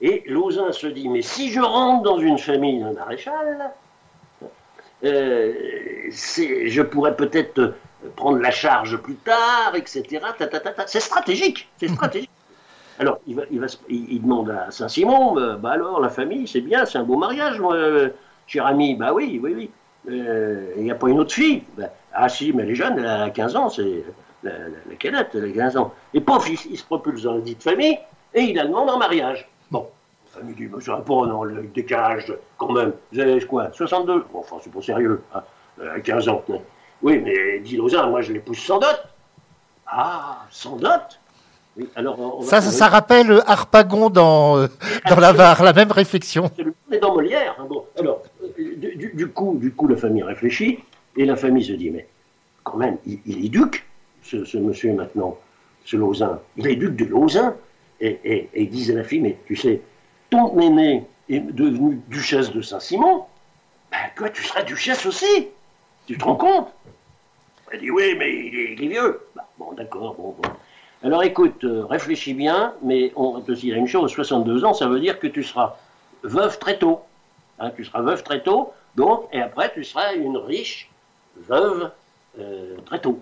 Et Lausanne se dit, mais si je rentre dans une famille d'un maréchal, euh, je pourrais peut-être prendre la charge plus tard, etc. C'est stratégique, c'est stratégique. (laughs) Alors, il, va, il, demande à Saint-Simon, euh, bah alors, la famille, c'est bien, c'est un beau mariage, euh, cher ami. Bah oui, oui, oui. Il n'y a pas une autre fille. Bah, ah si, mais elle est jeune, elle a 15 ans, c'est la, la, cadette, elle a 15 ans. Et pof, il, se propulse dans la dite famille, Et il la demande en mariage. Bon, la famille dit, mais ça va pas, non, le décalage, quand même. Vous avez quoi 62 Bon, enfin, c'est pas sérieux, hein, à 15 ans. Oui, mais dit Lausanne, moi je l'épouse sans dot. Ah, sans dot? Oui, alors on ça, ça, rappelle Harpagon dans, euh, dans la VAR, la même réflexion. C'est dans Molière. Hein, bon, alors, du, coup, du coup, la famille réfléchit et la famille se dit, mais quand même, il, est duc, ce, monsieur maintenant, ce Lausanne. Il est duc de Lausanne. Et, et, disent à la fille, mais tu sais, ton aîné est devenu duchesse de Saint-Simon, ben toi, tu seras duchesse aussi. Tu te rends compte? Elle dit, oui, mais il est, vieux. Bah, bon, d'accord, bon, bon. Alors écoute, euh, réfléchis bien, mais on te dire une chose, 62 ans, ça veut dire que tu seras veuve très tôt. Hein, tu seras veuve très tôt, donc, et après tu seras une riche veuve euh, très tôt.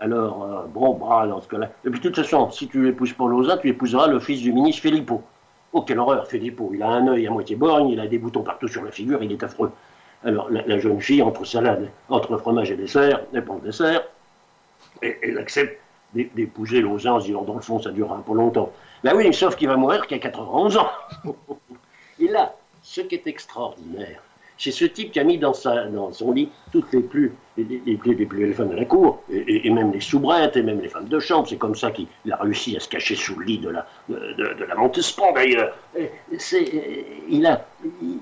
Alors, euh, bon, bah, dans ce cas-là. Et puis, de toute façon, si tu épouses pas Lausanne, tu épouseras le fils du ministre Filippo. Oh, quelle horreur, Filippo. Il a un œil à moitié borgne, il a des boutons partout sur la figure, il est affreux. Alors, la, jeune fille, entre salade, entre fromage et dessert, elle prend le dessert, et elle accepte d'épouser Lausanne en se disant, dans le fond, ça durera pas longtemps. Ben oui, sauf qu'il va mourir qu'à 91 ans. et là, ce qui est extraordinaire, c'est ce type qui a mis dans, sa, dans son lit toutes les plus, les, plus belles femmes de la cour, et, même les soubrettes, et même les femmes de chambre. C'est comme ça qu'il a réussi à se cacher sous le lit de la, la Montespan, d'ailleurs. Il a,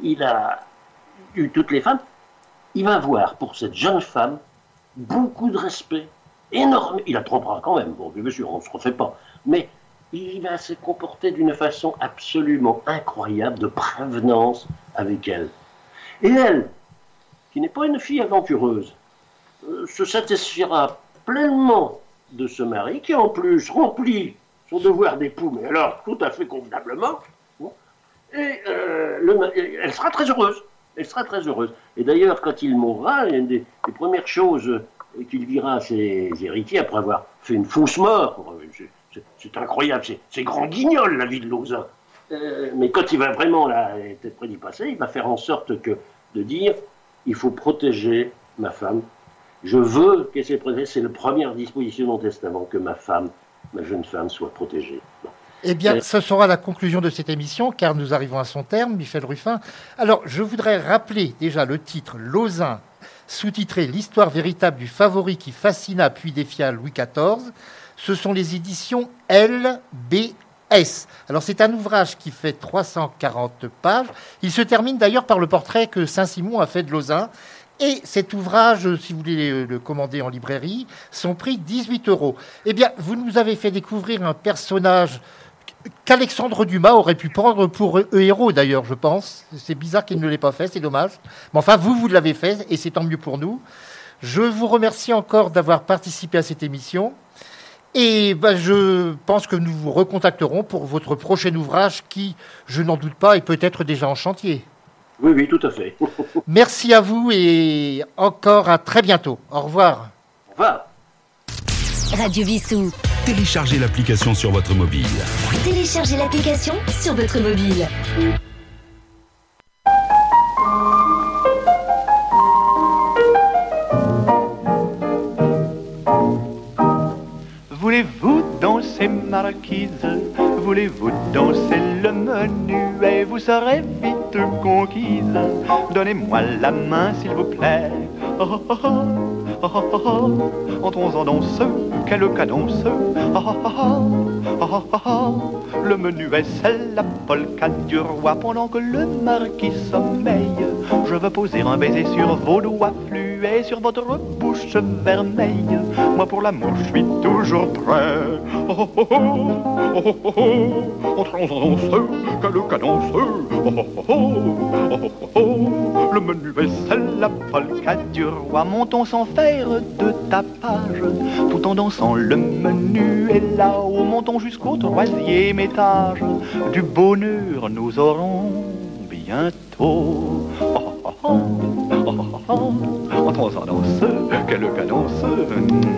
il a eu toutes les femmes. Il va avoir pour cette jeune femme beaucoup de respect, énorme. Il la trompera quand même, bon, bien sûr, on ne se refait pas. Mais il va se comporter d'une façon absolument incroyable de prévenance avec elle. Et elle, qui n'est pas une fille aventureuse, euh, se satisfera pleinement de ce mari qui en plus remplit son devoir d'époux, mais alors tout à fait convenablement. Et euh, elle sera très heureuse. Elle sera très heureuse. Et d'ailleurs, quand il mourra, une des, premières choses qu'il dira à ses héritiers, après avoir fait une fausse mort, c'est incroyable, c'est grand guignol la vie de Lausanne. Euh, mais quand il va vraiment là, être près d'y passer, il va faire en sorte que de dire il faut protéger ma femme. Je veux qu'elle soit protégée. C'est la première disposition dans le testament que ma femme, ma jeune femme, soit protégée. Eh bien, ce sera la conclusion de cette émission, car nous arrivons à son terme, Michel Ruffin. Alors, je voudrais rappeler déjà le titre Lausanne, sous-titré L'histoire véritable du favori qui fascina puis défia Louis XIV. Ce sont les éditions LB S. Alors c'est un ouvrage qui fait 340 pages. Il se termine d'ailleurs par le portrait que Saint-Simon a fait de Lausanne. Et cet ouvrage, si vous voulez le commander en librairie, son prix 18 euros. Eh bien, vous nous avez fait découvrir un personnage qu'Alexandre Dumas aurait pu prendre pour héros d'ailleurs, je pense. C'est bizarre qu'il ne l'ait pas fait, c'est dommage. Mais enfin, vous, vous l'avez fait et c'est tant mieux pour nous. Je vous remercie encore d'avoir participé à cette émission. Et ben, je pense que nous vous recontacterons pour votre prochain ouvrage qui, je n'en doute pas, est peut-être déjà en chantier. Oui, oui, tout à fait. (laughs) Merci à vous et encore à très bientôt. Au revoir. Au revoir. Radio Vissou. Téléchargez l'application sur votre mobile. Téléchargez l'application sur votre mobile. Voulez-vous danser marquise? Voulez-vous danser le menu? Et vous serez vite conquise. Donnez-moi la main s'il vous plaît. Entrons en danse, quelle cadence Le menu est celle la polka du roi. Pendant que le marquis sommeille Je veux poser un baiser sur vos doigts Sur votre bouche vermeille Moi pour l'amour je suis toujours prêt oh, oh, oh, oh, oh, oh, Entrons en danse, quelle cadence oh, oh, oh, oh, oh, Le menu est la polka du roi Montons sans faire de tapage Tout en dansant le menu est là-haut Montons jusqu'au troisième étage Du bonheur nous aurons bientôt oh, oh, oh, oh, oh, oh. Entrons en danse, quelle cadence le menu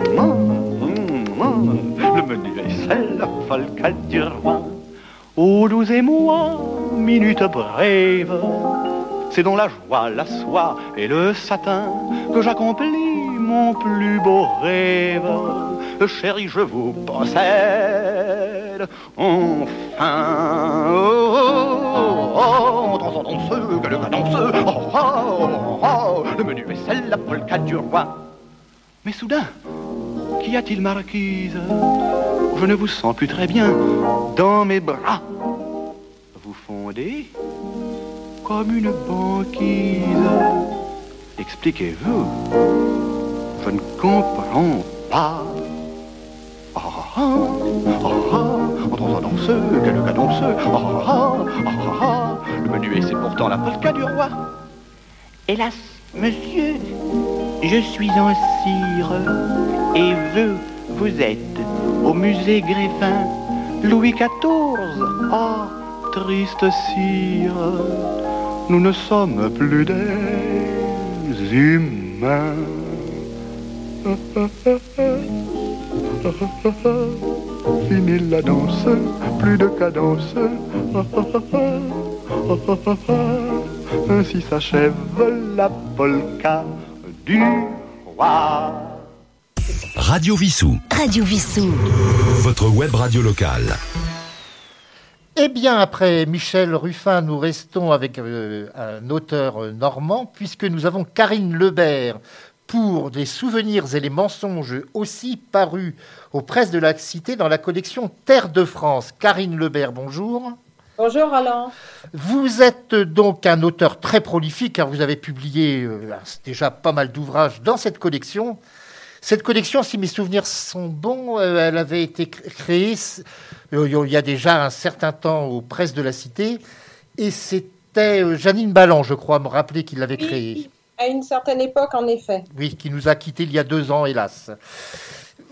la folka du roi. Douze et moi, minute brève, c'est dans la joie, la soie et le satin que j'accomplis mon plus beau rêve. Chérie, je vous possède. Enfin, oh, oh, oh, dansant danseux, que le danseux, oh, oh, oh, oh, le menu est celle, la polka du roi. Mais soudain, qu'y a-t-il, marquise? Je ne vous sens plus très bien dans mes bras. Vous fondez comme une banquise. Expliquez-vous, je ne comprends pas. Ah, entends danseux, quel cadenceux, ah ah ah, ah ah, le menuet c'est pourtant la polka du roi. Hélas, monsieur, je suis en cire et vous, vous êtes au musée Grévin, Louis XIV. Ah, triste cire, nous ne sommes plus des humains. (laughs) Fini la danse, plus de cadence. Ainsi s'achève la polka du roi. Radio Vissou. Radio Vissou. Votre web radio locale. Eh bien, après Michel Ruffin, nous restons avec euh, un auteur normand, puisque nous avons Karine Lebert pour des souvenirs et les mensonges aussi parus aux presses de la Cité dans la collection Terre de France. Karine Lebert, bonjour. Bonjour Alain. Vous êtes donc un auteur très prolifique, car vous avez publié euh, déjà pas mal d'ouvrages dans cette collection. Cette collection, si mes souvenirs sont bons, euh, elle avait été créée euh, il y a déjà un certain temps aux presses de la Cité, et c'était Janine Ballan, je crois, me rappeler qu'il l'avait créée. À une certaine époque, en effet. Oui, qui nous a quittés il y a deux ans, hélas.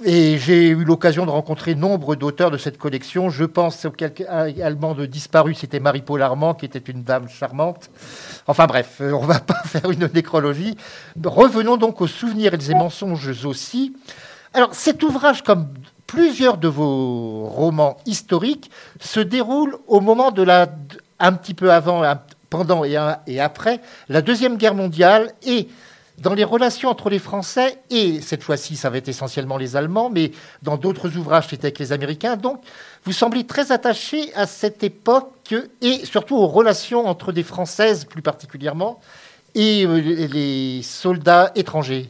Et j'ai eu l'occasion de rencontrer nombre d'auteurs de cette collection. Je pense au également de disparu, c'était Marie-Paul Armand, qui était une dame charmante. Enfin bref, euh, on ne va (laughs) pas faire une nécrologie. Revenons donc aux souvenirs et les mensonges aussi. Alors cet ouvrage, comme plusieurs de vos romans historiques, se déroule au moment de la, un petit peu avant, pendant et, après la Deuxième Guerre mondiale et dans les relations entre les Français, et cette fois-ci, ça va être essentiellement les Allemands, mais dans d'autres ouvrages, c'était avec les Américains. Donc, vous semblez très attaché à cette époque et surtout aux relations entre des Françaises plus particulièrement et euh, les soldats étrangers.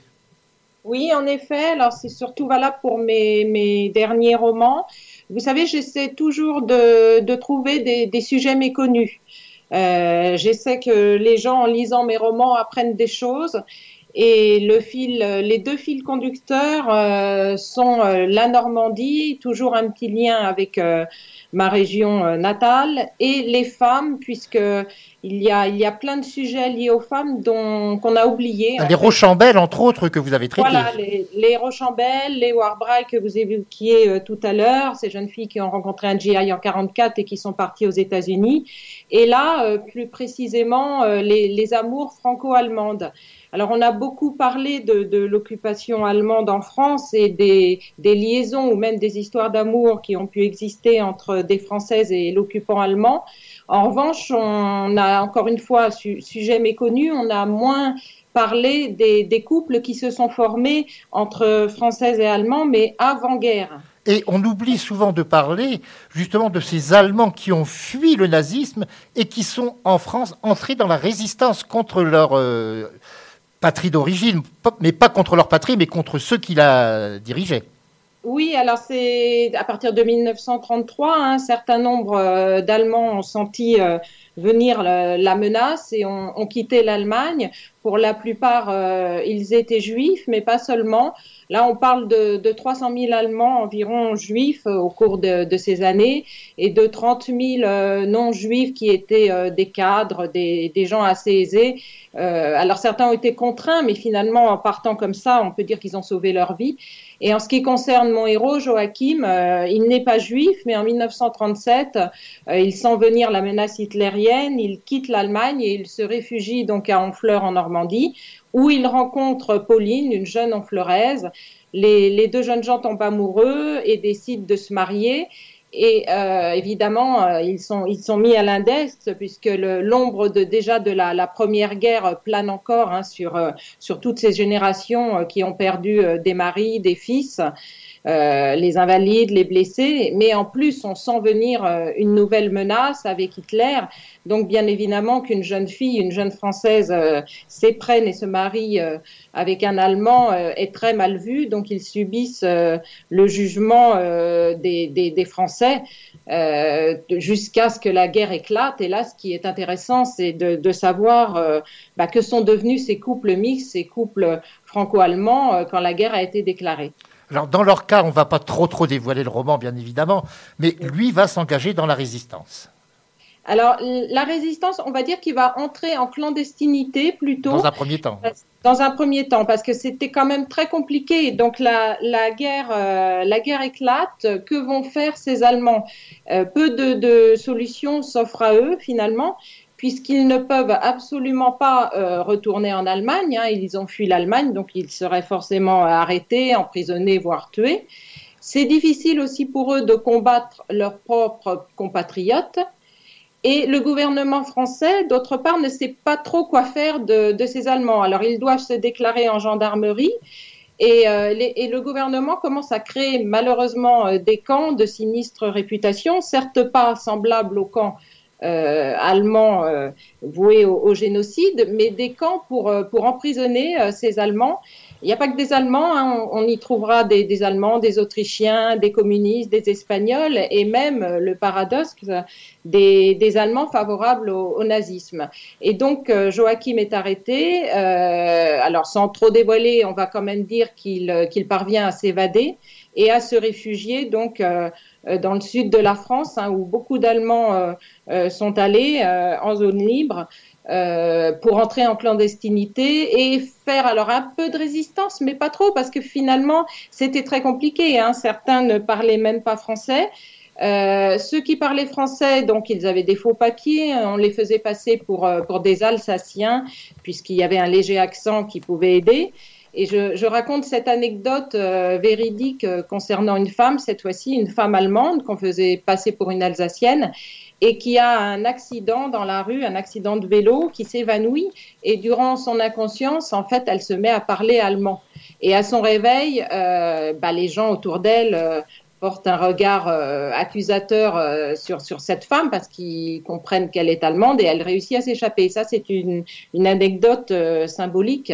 Oui, en effet. Alors, c'est surtout valable pour mes, derniers romans. Vous savez, j'essaie toujours de, trouver des, sujets méconnus. Euh, j'essaie que les gens, en lisant mes romans, apprennent des choses. Et le fil, les deux fils conducteurs euh, sont euh, la Normandie, toujours un petit lien avec euh, ma région euh, natale, et les femmes, puisque il y a, il y a plein de sujets liés aux femmes dont qu'on a oublié. Les Rochambelles, entre autres, que vous avez traités. Voilà, les, les Rochambelles, les Warbright que vous évoquiez tout à l'heure, ces jeunes filles qui ont rencontré un GI en 44 et qui sont parties aux États-Unis. Et là, plus précisément, les, les amours franco-allemandes. Alors, on a beaucoup parlé de, de l'occupation allemande en France et des, des, liaisons ou même des histoires d'amour qui ont pu exister entre des Françaises et l'occupant allemand. En revanche, on a encore une fois, sujet méconnu, on a moins parlé des, des couples qui se sont formés entre Françaises et Allemands, mais avant-guerre. Et on oublie souvent de parler justement de ces Allemands qui ont fui le nazisme et qui sont en France entrés dans la résistance contre leur, euh, patrie d'origine, mais pas contre leur patrie, mais contre ceux qui la dirigeaient. Oui, alors c'est à partir de 1933, hein, un certain nombre euh, d'Allemands ont senti euh, venir la, menace et ont, quitté l'Allemagne. Pour la plupart, euh, ils étaient juifs, mais pas seulement. Là, on parle de, de 300 000 Allemands environ juifs au cours de, ces années et de 30 000 non-juifs qui étaient des cadres, des, gens assez aisés. alors certains ont été contraints, mais finalement, en partant comme ça, on peut dire qu'ils ont sauvé leur vie. Et en ce qui concerne mon héros, Joachim, euh, il n'est pas juif, mais en 1937, euh, il sent venir la menace hitlérienne, il quitte l'Allemagne et il se réfugie donc à Honfleur en Normandie, où il rencontre Pauline, une jeune honfleuraise. Les, les deux jeunes gens tombent amoureux et décident de se marier. Et euh, évidemment, euh, ils, sont, ils sont mis à l'index puisque l'ombre de, déjà de la, Première Guerre plane encore hein, sur, euh, sur toutes ces générations qui ont perdu des maris, des fils. Euh, les invalides, les blessés, mais en plus on sent venir euh, une nouvelle menace avec Hitler. Donc bien évidemment qu'une jeune fille, une jeune française euh, s'éprenne et se marie avec un Allemand est très mal vue, donc ils subissent le jugement des, Français jusqu'à ce que la guerre éclate. Et là, ce qui est intéressant, c'est de, de, savoir bah, que sont devenus ces couples mixtes, ces couples franco-allemands quand la guerre a été déclarée. Alors, dans leur cas, on ne va pas trop trop dévoiler le roman, bien évidemment, mais lui va s'engager dans la résistance. Alors, la résistance, on va dire qu'il va entrer en clandestinité plutôt. Dans un premier temps. Dans un premier temps, parce que c'était quand même très compliqué. Donc, la, la guerre, euh, la guerre éclate. Que vont faire ces Allemands? Euh, Peu de, de solutions s'offrent à eux, finalement puisqu'ils ne peuvent absolument pas euh, retourner en Allemagne. Hein, ils ont fui l'Allemagne, donc ils seraient forcément arrêtés, emprisonnés, voire tués. C'est difficile aussi pour eux de combattre leurs propres compatriotes. Et le gouvernement français, d'autre part, ne sait pas trop quoi faire de, ces Allemands. Alors ils doivent se déclarer en gendarmerie. Et, euh, et, le gouvernement commence à créer malheureusement euh, des camps de sinistre réputation, certes pas semblables aux camps euh, allemands euh, voués au, génocide, mais des camps pour, euh, pour emprisonner ces Allemands. Il n'y a pas que des Allemands, hein, on, y trouvera des, des, Allemands, des Autrichiens, des communistes, des Espagnols et même le paradoxe des, des Allemands favorables au, nazisme. Et donc Joachim est arrêté. alors sans trop dévoiler, on va quand même dire qu'il qu'il parvient à s'évader et à se réfugier donc euh, dans le sud de la France, hein, où beaucoup d'Allemands euh, euh, sont allés en zone libre. pour entrer en clandestinité et faire alors un peu de résistance, mais pas trop, parce que finalement, c'était très compliqué. Hein. Certains ne parlaient même pas français. Euh, ceux qui parlaient français, donc ils avaient des faux papiers, on les faisait passer pour, pour des Alsaciens, puisqu'il y avait un léger accent qui pouvait aider. Et je, raconte cette anecdote euh, véridique euh, concernant une femme, cette fois-ci une femme allemande qu'on faisait passer pour une Alsacienne et qui a un accident dans la rue, un accident de vélo, qui s'évanouit et durant son inconscience, en fait, elle se met à parler allemand. Et à son réveil, euh, bah, les gens autour d'elle portent un regard accusateur sur, sur cette femme parce qu'ils comprennent qu'elle est allemande et elle réussit à s'échapper. Ça, c'est une, une anecdote symbolique.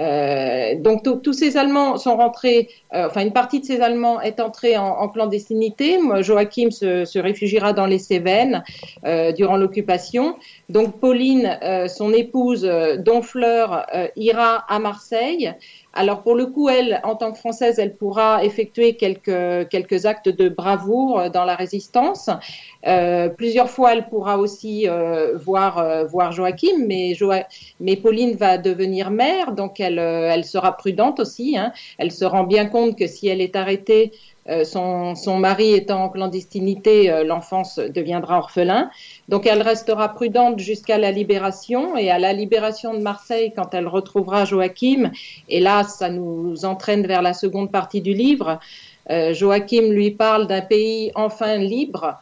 Euh, donc tous ces Allemands sont rentrés, euh, enfin une partie de ces Allemands est entrée en, clandestinité. Joachim se, se, réfugiera dans les Cévennes euh, durant l'occupation. Donc Pauline, euh, son épouse, euh, Donfleur, ira à Marseille. Alors pour le coup, elle, en tant que Française, elle pourra effectuer quelques, quelques actes de bravoure dans la résistance. Euh, plusieurs fois, elle pourra aussi euh, voir, euh, voir Joachim, mais, mais Pauline va devenir mère, donc elle, euh, elle sera prudente aussi. Hein. Elle se rend bien compte que si elle est arrêtée, son, son, mari étant en clandestinité, l'enfance deviendra orphelin. Donc elle restera prudente jusqu'à la libération et à la libération de Marseille quand elle retrouvera Joachim. Et là, ça nous entraîne vers la seconde partie du livre. Euh, Joachim lui parle d'un pays enfin libre.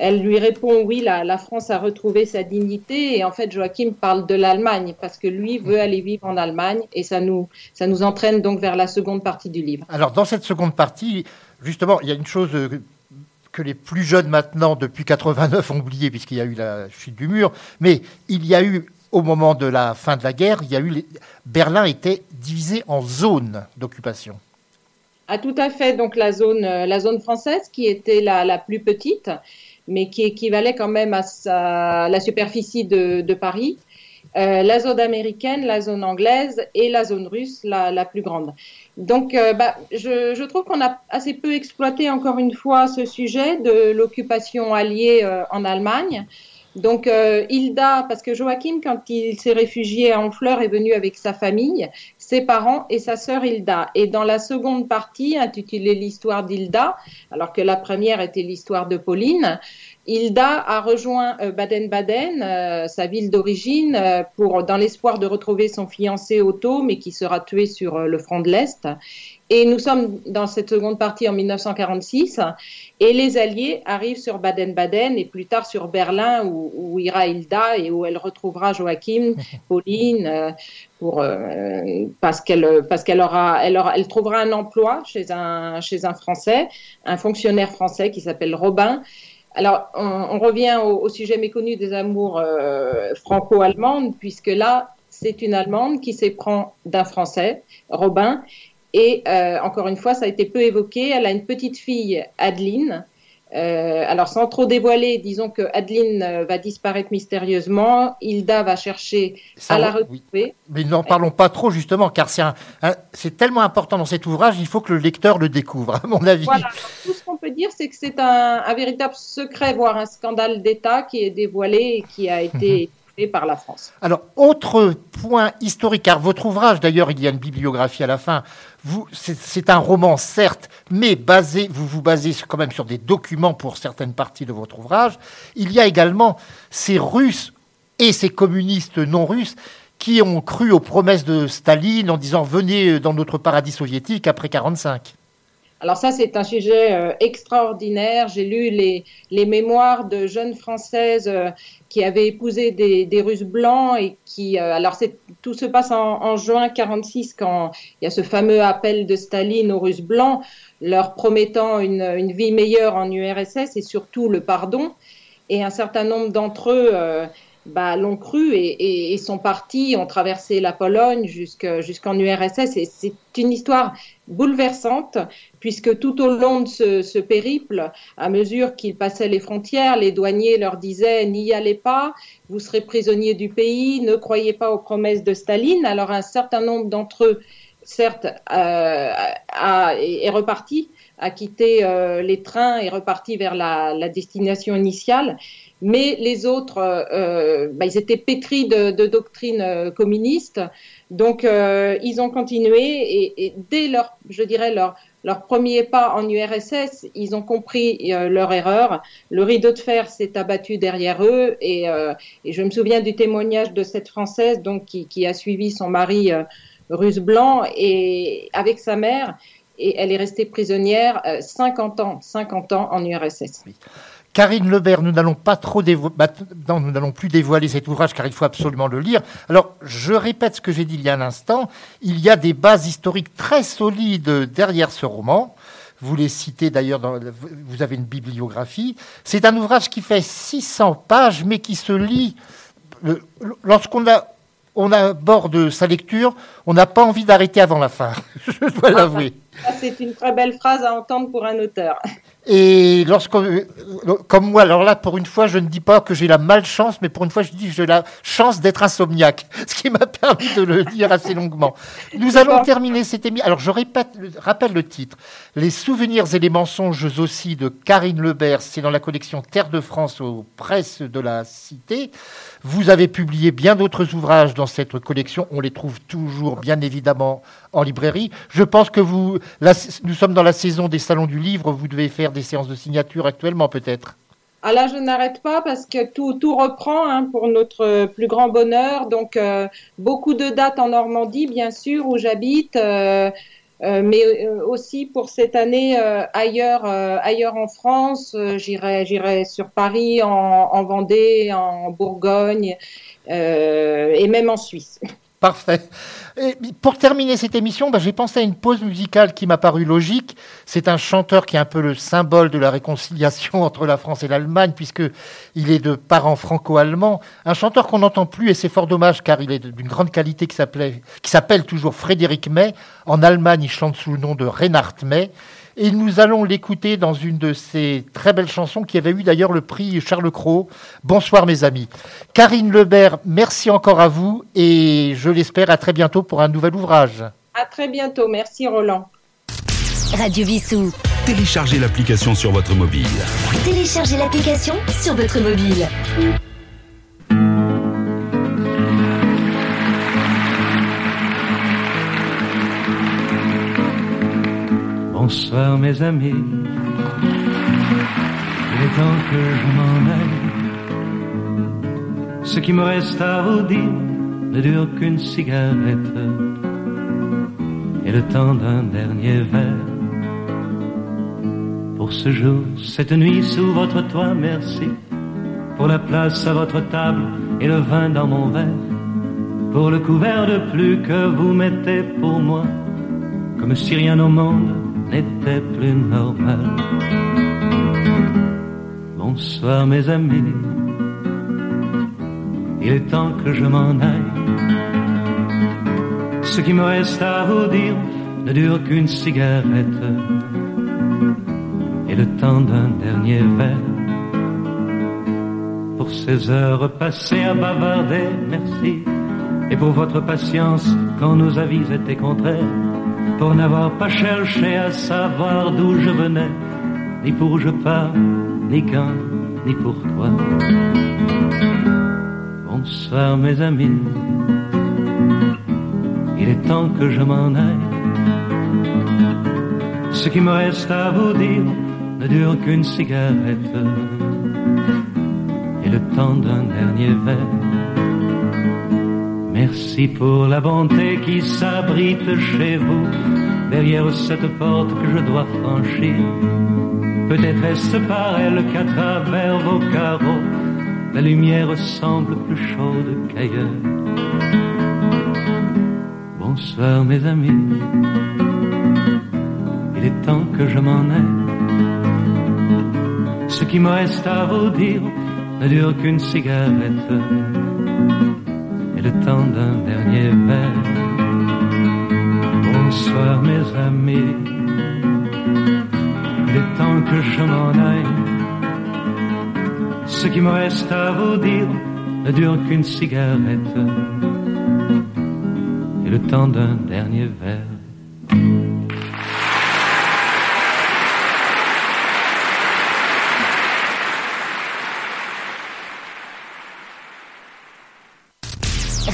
Elle lui répond oui, la, la, France a retrouvé sa dignité et en fait Joachim parle de l'Allemagne parce que lui veut aller vivre en Allemagne et ça nous, ça nous entraîne donc vers la seconde partie du livre. Alors dans cette seconde partie, justement, il y a une chose euh, que les plus jeunes maintenant, depuis 89, ont oublié, puisqu'il y a eu la chute du mur. Mais il y a eu, au moment de la fin de la guerre, il y a eu. Berlin était divisé en zones d'occupation. Ah, tout à fait. Donc la zone, euh, la zone française, qui était la, la plus petite, mais qui équivalait quand même à la superficie de, de Paris. Euh, la zone américaine, la zone anglaise et la zone russe, la, la plus grande. Donc, euh, bah, je, je, trouve qu'on a assez peu exploité encore une fois ce sujet de l'occupation alliée euh, en Allemagne. Donc, euh, Hilda, parce que Joachim, quand il s'est réfugié à Honfleur, est venu avec sa famille, ses parents et sa sœur Hilda. Et dans la seconde partie, intitulée L'histoire d'Hilda, alors que la première était l'histoire de Pauline, Hilda a rejoint euh, Baden-Baden, euh, sa ville d'origine, euh, pour dans l'espoir de retrouver son fiancé Otto, mais qui sera tué sur le front de l'Est. Et nous sommes dans cette seconde partie en 1946, et les Alliés arrivent sur Baden-Baden et plus tard sur Berlin, où, ira Hilda et où elle retrouvera Joachim, (laughs) Pauline, pour, euh, parce qu'elle parce qu'elle aura, elle aura, elle trouvera un emploi chez un chez un Français, un fonctionnaire français qui s'appelle Robin. Alors, on, revient au, sujet méconnu des amours euh, franco-allemandes, puisque là, c'est une Allemande qui s'éprend d'un Français, Robin, et euh, encore une fois, ça a été peu évoqué. Elle a une petite fille, Adeline. Euh, alors, sans trop dévoiler, disons que Adeline euh, va disparaître mystérieusement. Hilda va chercher à la retrouver. Mais n'en parlons pas trop, justement, car c'est tellement important dans cet ouvrage, il faut que le lecteur le découvre, à mon avis. Voilà. Tout ce qu'on peut dire, c'est que c'est un, un, véritable secret, voire un scandale d'État qui est dévoilé et qui a (laughs) été par la France. Alors, autre point historique, car votre ouvrage, d'ailleurs, il y a une bibliographie à la fin, c'est un roman, certes, mais basé, vous vous basez quand même sur des documents pour certaines parties de votre ouvrage. Il y a également ces Russes et ces communistes non russes qui ont cru aux promesses de Staline en disant venez dans notre paradis soviétique après 1945. Alors ça, c'est un sujet euh, extraordinaire. J'ai lu les, les, mémoires de jeunes Françaises euh, qui avaient épousé des, des, Russes blancs et qui... Euh, alors tout se passe en, en, juin 46 quand il y a ce fameux appel de Staline aux Russes blancs leur promettant une, une vie meilleure en URSS et surtout le pardon. Et un certain nombre d'entre eux bah, l'ont cru et, et, sont partis, ont traversé la Pologne jusqu'en URSS. Et c'est une histoire bouleversante, puisque tout au long de ce, ce périple, à mesure qu'ils passaient les frontières, les douaniers leur disaient n'y allez pas, vous serez prisonniers du pays, ne croyez pas aux promesses de Staline. Alors un certain nombre d'entre eux, certes, euh, a, est reparti, a quitté euh, les trains et reparti vers la, la destination initiale mais les autres, euh, euh, bah, ils étaient pétris de, de doctrines euh, communistes, donc ils ont continué et, et, dès leur, je dirais leur leur premier pas en URSS, ils ont compris leur erreur. Le rideau de fer s'est abattu derrière eux et, et, je me souviens du témoignage de cette Française donc qui, qui a suivi son mari russe blanc et avec sa mère et elle est restée prisonnière 50 ans, 50 ans en URSS. Karine Lebert, nous n'allons pas trop nous n'allons plus dévoiler cet ouvrage car il faut absolument le lire. Alors, je répète ce que j'ai dit il y a un instant. Il y a des bases historiques très solides derrière ce roman. Vous les citez d'ailleurs, vous avez une bibliographie. C'est un ouvrage qui fait 600 pages, mais qui se lit lorsqu'on on aborde sa lecture, on n'a pas envie d'arrêter avant la fin. (laughs) je dois l'avouer. C'est une très belle phrase à entendre pour un auteur. Et lorsqu'on, comme moi, alors là, pour une fois, je ne dis pas que j'ai la malchance, mais pour une fois, je dis que j'ai la chance d'être insomniaque, (laughs) ce qui m'a permis de le dire assez longuement. Nous allons terminer cette émission. Alors, je répète, rappelle le titre. Les souvenirs et les mensonges aussi de Karine Lebert. C'est dans la collection Terre de France aux presses de la Cité. Vous avez publié bien d'autres ouvrages dans cette collection. On les trouve toujours, bien évidemment, en librairie. Je pense que vous, nous sommes dans la saison des salons du livre. Vous devez faire des séances de signature actuellement, peut-être. Ah là, je n'arrête pas parce que tout, tout reprend hein, pour notre plus grand bonheur. Donc, euh, beaucoup de dates en Normandie, bien sûr, où j'habite. Euh, euh, mais aussi pour cette année ailleurs, ailleurs en France. j'irai, j'irai sur Paris, en, en Vendée, en Bourgogne et même en Suisse. Parfait. Et pour terminer cette émission, bah, j'ai pensé à une pause musicale qui m'a paru logique. C'est un chanteur qui est un peu le symbole de la réconciliation (laughs) entre la France et l'Allemagne, puisqu'il est de parents franco-allemands. Un chanteur qu'on n'entend plus, et c'est fort dommage, car il est d'une grande qualité, qui s'appelle toujours Frédéric May. En Allemagne, il chante sous le nom de Reinhard May. Et nous allons l'écouter dans une de ces très belles chansons qui avait eu d'ailleurs le prix Charles Cros. Bonsoir mes amis. Karine Lebert, merci encore à vous et je l'espère à très bientôt pour un nouvel ouvrage. À très bientôt. Merci Roland. Radio Vissou. Téléchargez l'application sur votre mobile. Téléchargez l'application sur votre mobile. Bonsoir mes amis, il est temps que je m'en aille. Ce qui me reste à vous dire ne dure qu'une cigarette. et le temps d'un dernier verre. Pour ce jour, cette nuit sous votre toit, merci. Pour la place à votre table et le vin dans mon verre. Pour le couvert de plus que vous mettez pour moi. Comme si rien au monde n'était plus normal. Bonsoir mes amis. Il est temps que je m'en aille. Ce qui me reste à vous dire ne dure qu'une cigarette et le temps d'un dernier verre. Pour ces heures passées à bavarder, merci. Et pour votre patience quand nos avis étaient contraires. Pour n'avoir pas cherché à savoir d'où je venais, ni pour je pars, ni quand, ni pour toi. Bonsoir mes amis, il est temps que je m'en aille. Ce qui me reste à vous dire ne dure qu'une cigarette et le temps d'un dernier verre. Merci pour la bonté qui s'abrite chez vous, derrière cette porte que je dois franchir. Peut-être est-ce par elle qu'à travers vos carreaux, la lumière semble plus chaude qu'ailleurs. Bonsoir mes amis, il est temps que je m'en aille. Ce qui me reste à vous dire ne dure qu'une cigarette et le temps d'un dernier verre. Bonsoir mes amis, il est temps que je m'en aille. Ce qui me reste à vous dire ne dure qu'une cigarette et le temps d'un dernier verre.